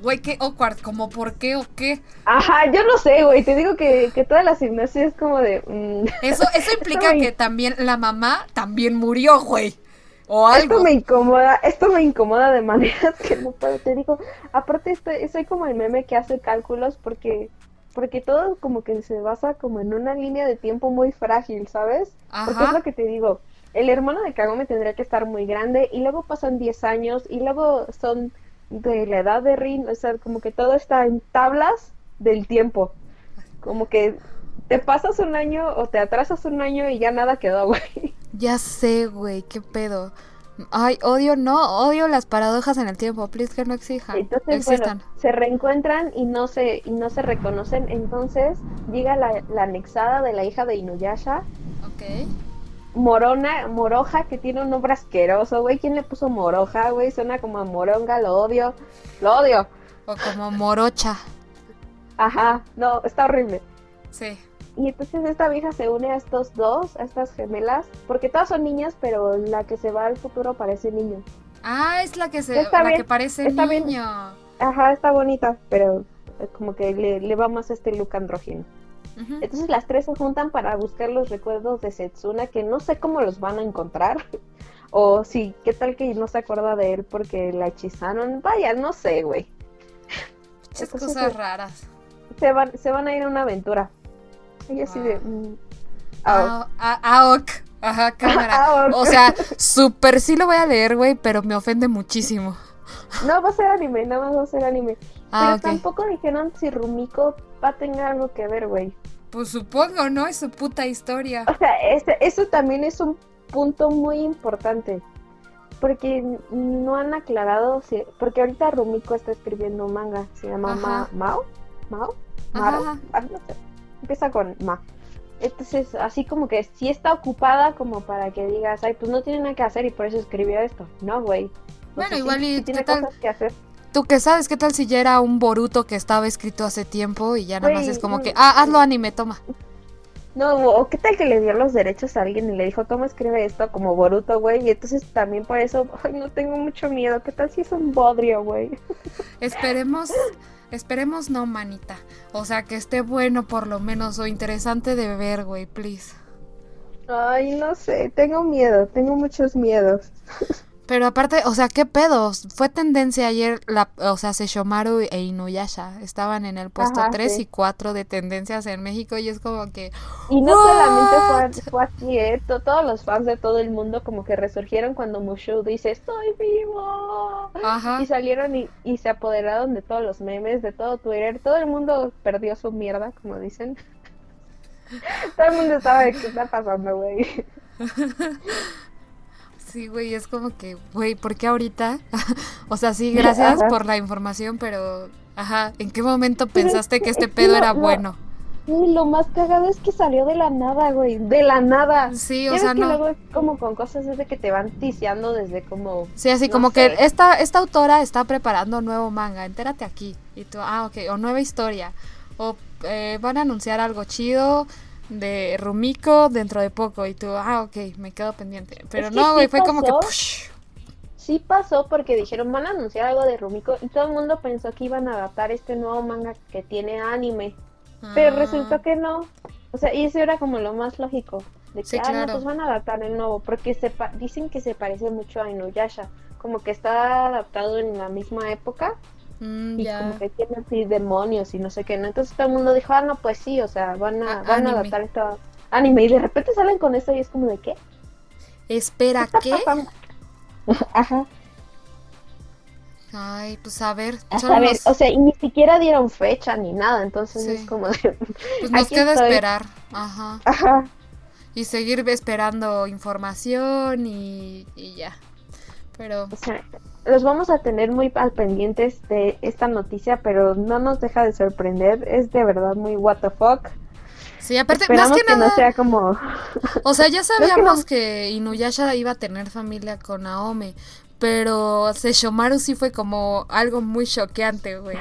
Güey, qué awkward, como por qué o qué. Ajá, yo no sé, güey, te digo que, que toda la gimnasia es como de... mm, Eso, eso implica [laughs] que también la mamá también murió, güey. O Esto me incomoda, esto me incomoda de maneras que no puedo, te digo, aparte estoy, soy como el meme que hace cálculos porque, porque todo como que se basa como en una línea de tiempo muy frágil, ¿sabes? Porque es lo que te digo, el hermano de Kagome tendría que estar muy grande y luego pasan 10 años y luego son de la edad de Rin, o sea, como que todo está en tablas del tiempo, como que te pasas un año o te atrasas un año y ya nada quedó, güey. Ya sé, güey, qué pedo. Ay, odio, no, odio las paradojas en el tiempo. Please que no exijan. Entonces, existan. bueno, se reencuentran y no se, y no se reconocen. Entonces llega la, la anexada de la hija de Inuyasha, Ok. Morona, Moroja, que tiene un nombre asqueroso, güey. ¿Quién le puso Moroja, güey? Suena como a Moronga, lo odio. Lo odio. O como morocha. Ajá, no, está horrible. Sí. Y entonces esta vieja se une a estos dos, a estas gemelas, porque todas son niñas, pero la que se va al futuro parece niño. Ah, es la que se, Está la bien, que parece está bien. niño. Ajá, está bonita, pero como que le, le va más este look andrógino. Ujú. Entonces las tres se juntan para buscar los recuerdos de Setsuna, que no sé cómo los van a encontrar. [laughs] O si, qué tal que no se acuerda de él porque la hechizaron. Vaya, no sé, güey. Muchas Entonces, cosas raras. Se van, se van a ir a una aventura. Y así de... Wow. mm, ah, Ah, ah, AOK. Ajá, [laughs] cámara. Ah, ok. O sea, súper sí lo voy a leer, güey, pero me ofende muchísimo. No, va a ser anime, nada más va a ser anime. Ah, Pero tampoco dijeron si Rumiko va a tener algo que ver, güey. Pues supongo, ¿no? Es su puta historia. O sea, este, eso también es un punto muy importante. Porque no han aclarado si. Porque ahorita Rumiko está escribiendo un manga. Se llama Ma-. Mao. ¿Mao? Maro. Ah, no sé. Empieza con Ma. Entonces, así como que sí está ocupada como para que digas, ay, pues no tiene nada que hacer y por eso escribió esto. No, güey. Bueno, sí- igual y sí tiene ¿qué tal? cosas que hacer. ¿Tú qué sabes? ¿Qué tal si ya era un Boruto que estaba escrito hace tiempo y ya nada más es como que, mm, ah, hazlo anime, toma? No, o qué tal que le dio los derechos a alguien y le dijo, ¿cómo escribe esto? Como Boruto, güey. Y entonces también por eso, [laughs] ay, no tengo mucho miedo. ¿Qué tal si es un bodrio, güey? Esperemos, esperemos no, manita. O sea, que esté bueno por lo menos o interesante de ver, güey, please. Ay, no sé, tengo miedo, tengo muchos miedos. [laughs] Pero aparte, o sea, ¿qué pedos? Fue tendencia ayer, la, o sea, Sesshomaru e Inuyasha estaban en el puesto Ajá, 3 sí. y 4 de tendencias en México y es como que, Y no solamente fue, fue aquí, ¿eh? To- todos los fans de todo el mundo como que resurgieron cuando Mushu dice, estoy vivo. ajá, Y salieron y, y se apoderaron de todos los memes, de todo Twitter. Todo el mundo perdió su mierda, como dicen. [laughs] todo el mundo estaba de qué está pasando, güey. [laughs] sí, güey, es como que, güey, ¿por qué ahorita? [laughs] o sea, sí, gracias Ajá. por la información, pero, ajá, ¿en qué momento es pensaste que- que este es pedo era lo- bueno? Y lo más cagado es que salió de la nada, güey. De la nada. Sí, o sea, que no. luego es como con cosas desde que te van ticiando desde como... Sí, así No como que esta, esta autora está preparando nuevo manga, entérate aquí. Y tú, ah, ok, o nueva historia. O eh, van a anunciar algo chido de Rumiko dentro de poco. Y tú, ah, ok, me quedo pendiente. Pero Es que no, güey, sí fue como que... push. Sí pasó porque dijeron van a anunciar algo de Rumiko y todo el mundo pensó que iban a adaptar este nuevo manga que tiene anime. Pero Ah, resultó que no. O sea, y eso era como lo más lógico. De que, Sí, ah, claro. no, pues van a adaptar el nuevo. Porque se pa- dicen que se parece mucho a Inuyasha. Como que está adaptado en la misma época. Mm, Y ya. como que tiene así demonios y no sé qué. ¿no? Entonces todo el mundo dijo, ah, no, pues sí. O sea, van a, Ah, van anime. a adaptar esto anime. Y de repente salen con eso y es como de, ¿qué? Espera, ¿qué? [laughs] Ajá. Ay, pues a ver. A saber, o sea, y ni siquiera dieron fecha ni nada. Entonces Sí. es como de, [laughs] pues nos queda estoy. esperar. Ajá. Ajá. Y seguir esperando información y, y ya. Pero O sea, los vamos a tener muy al pendientes de esta noticia, pero no nos deja de sorprender. Es de verdad muy what the fuck. Sí, aparte, más que, que nada, no sea como... [laughs] O sea, ya [laughs] sabíamos que, Inuyasha iba a tener familia con Naomi, pero Seshomaru sí fue como algo muy choqueante, güey.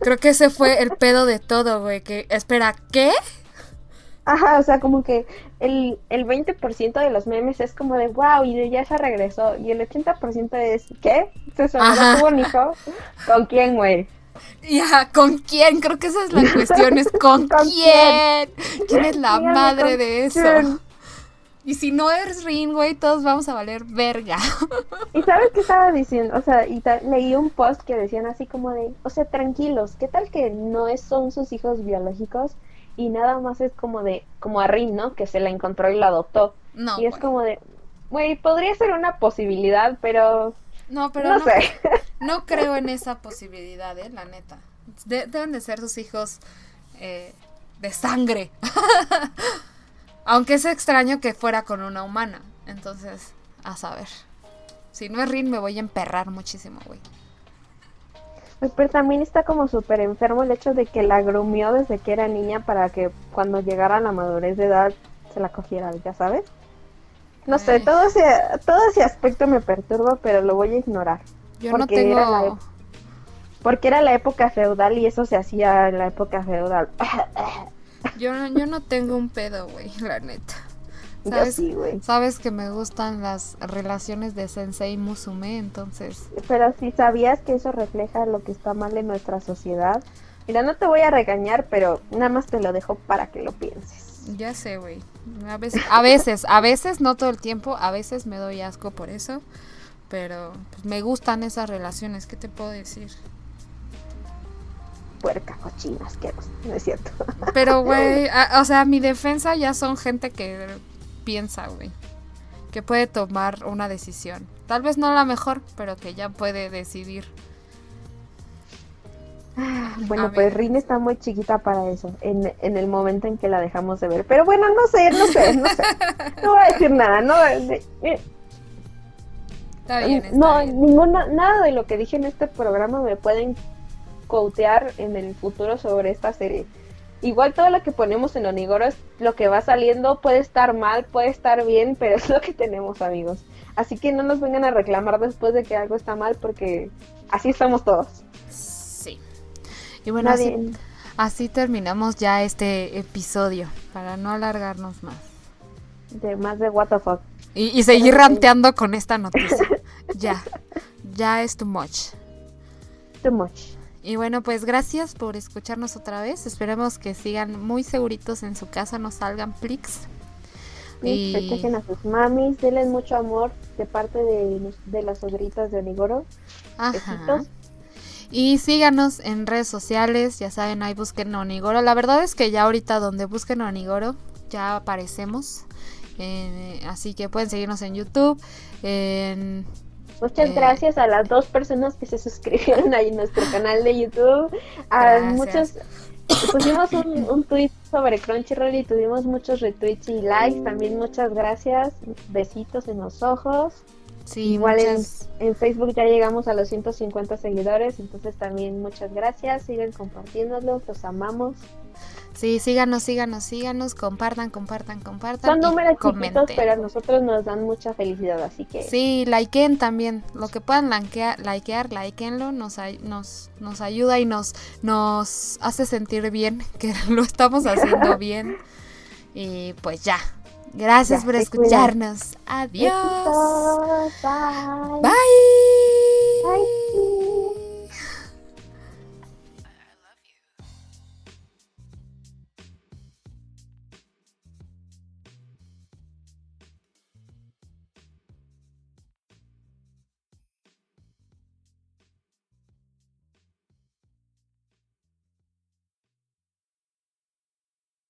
Creo que ese fue el pedo de todo, güey, que, espera, ¿qué? Ajá, o sea, como que el, el 20% de los memes es como de, wow, Inuyasha regresó, y el 80% es, ¿qué? ¿Seshomaru tuvo un hijo? ¿Con quién, güey? Ya, ¿con quién? Creo que esa es la cuestión, es [laughs] ¿con, quién? quién? es la madre de eso? Y si no eres Rin, güey, todos vamos a valer verga. ¿Y sabes qué estaba diciendo? O sea, y leí un post que decían así como de, o sea, tranquilos, ¿qué tal que no es, son sus hijos biológicos? Y nada más es como de, como a Rin, ¿no? Que se la encontró y la adoptó. No, y es como de, güey, podría ser una posibilidad, pero no, pero no, sé. no creo en [laughs] esa posibilidad, ¿eh? La neta. deben de ser sus hijos eh, de sangre. [laughs] Aunque es extraño que fuera con una humana. Entonces, a saber. Si no es Rin, me voy a emperrar muchísimo, güey. Pues, pero también está como súper enfermo el hecho de que la grumió desde que era niña para que cuando llegara a la madurez de edad se la cogiera, ya sabes. No sé, todo ese, todo ese aspecto me perturba, pero lo voy a ignorar. Yo no tengo... Era la, porque era la época feudal y eso se hacía en la época feudal. yo, no, yo no tengo un pedo, güey, la neta. ¿Sabes? sí. Sabes que me gustan las relaciones de Sensei y Musume, entonces... Pero si sabías que eso refleja lo que está mal en nuestra sociedad. Mira, no te voy a regañar, pero nada más te lo dejo para que lo pienses. Ya sé, güey. A veces, a veces, a veces, no todo el tiempo, a veces me doy asco por eso, pero pues, me gustan esas relaciones, ¿qué te puedo decir? Puerca, cochina, asquerosa, no es cierto. Pero, [laughs] güey, o sea, mi defensa ya son gente que piensa, güey, que puede tomar una decisión. Tal vez no la mejor, pero que ya puede decidir. Bueno, pues Rin está muy chiquita para eso, en, en, el momento en que la dejamos de ver. Pero bueno, no sé, no sé, no sé. No voy a decir nada, no. está bien, no, ninguna, nada de lo que dije en este programa me pueden quotear en el futuro sobre esta serie. Igual todo lo que ponemos en Onigoro es lo que va saliendo, puede estar mal, puede estar bien, [laughs] pero es lo que tenemos, amigos. Así que no nos vengan a reclamar después de que algo está mal, porque así estamos todos. Y bueno, así, terminamos ya este episodio, para no alargarnos más. De más de what the fuck. Y, seguir ranteando con esta noticia. [laughs] ya, ya es too much. Too much. Y bueno, pues gracias por escucharnos otra vez. Esperemos que sigan muy seguritos en su casa, no salgan plics. Y festejen a sus mamis, denles mucho amor de parte de, de las odritas de Onigoro. Ajá. Y síganos en redes sociales, ya saben, ahí busquen Onigoro. La verdad es que ya ahorita donde busquen Onigoro ya aparecemos. Eh, así que pueden seguirnos en YouTube. Muchas eh, gracias a las dos personas que se suscribieron ahí en nuestro canal de YouTube. A muchos pusimos un, un tweet sobre Crunchyroll y tuvimos muchos retweets y likes. También muchas gracias. Besitos en los ojos. Sí, Igual en, Facebook ya llegamos a los 150 seguidores, entonces también muchas gracias, sigan compartiéndolo, los amamos. Sí, síganos, síganos, síganos, compartan, compartan, compartan. Son números chiquitos, pero a nosotros nos dan mucha felicidad, así que... Sí, likeen también, lo que puedan likear, likear likeenlo, nos, nos, nos ayuda y nos, nos hace sentir bien, [laughs] que lo estamos haciendo [laughs] bien. Y pues ya, Gracias por escucharnos. Adiós. Bye. Bye.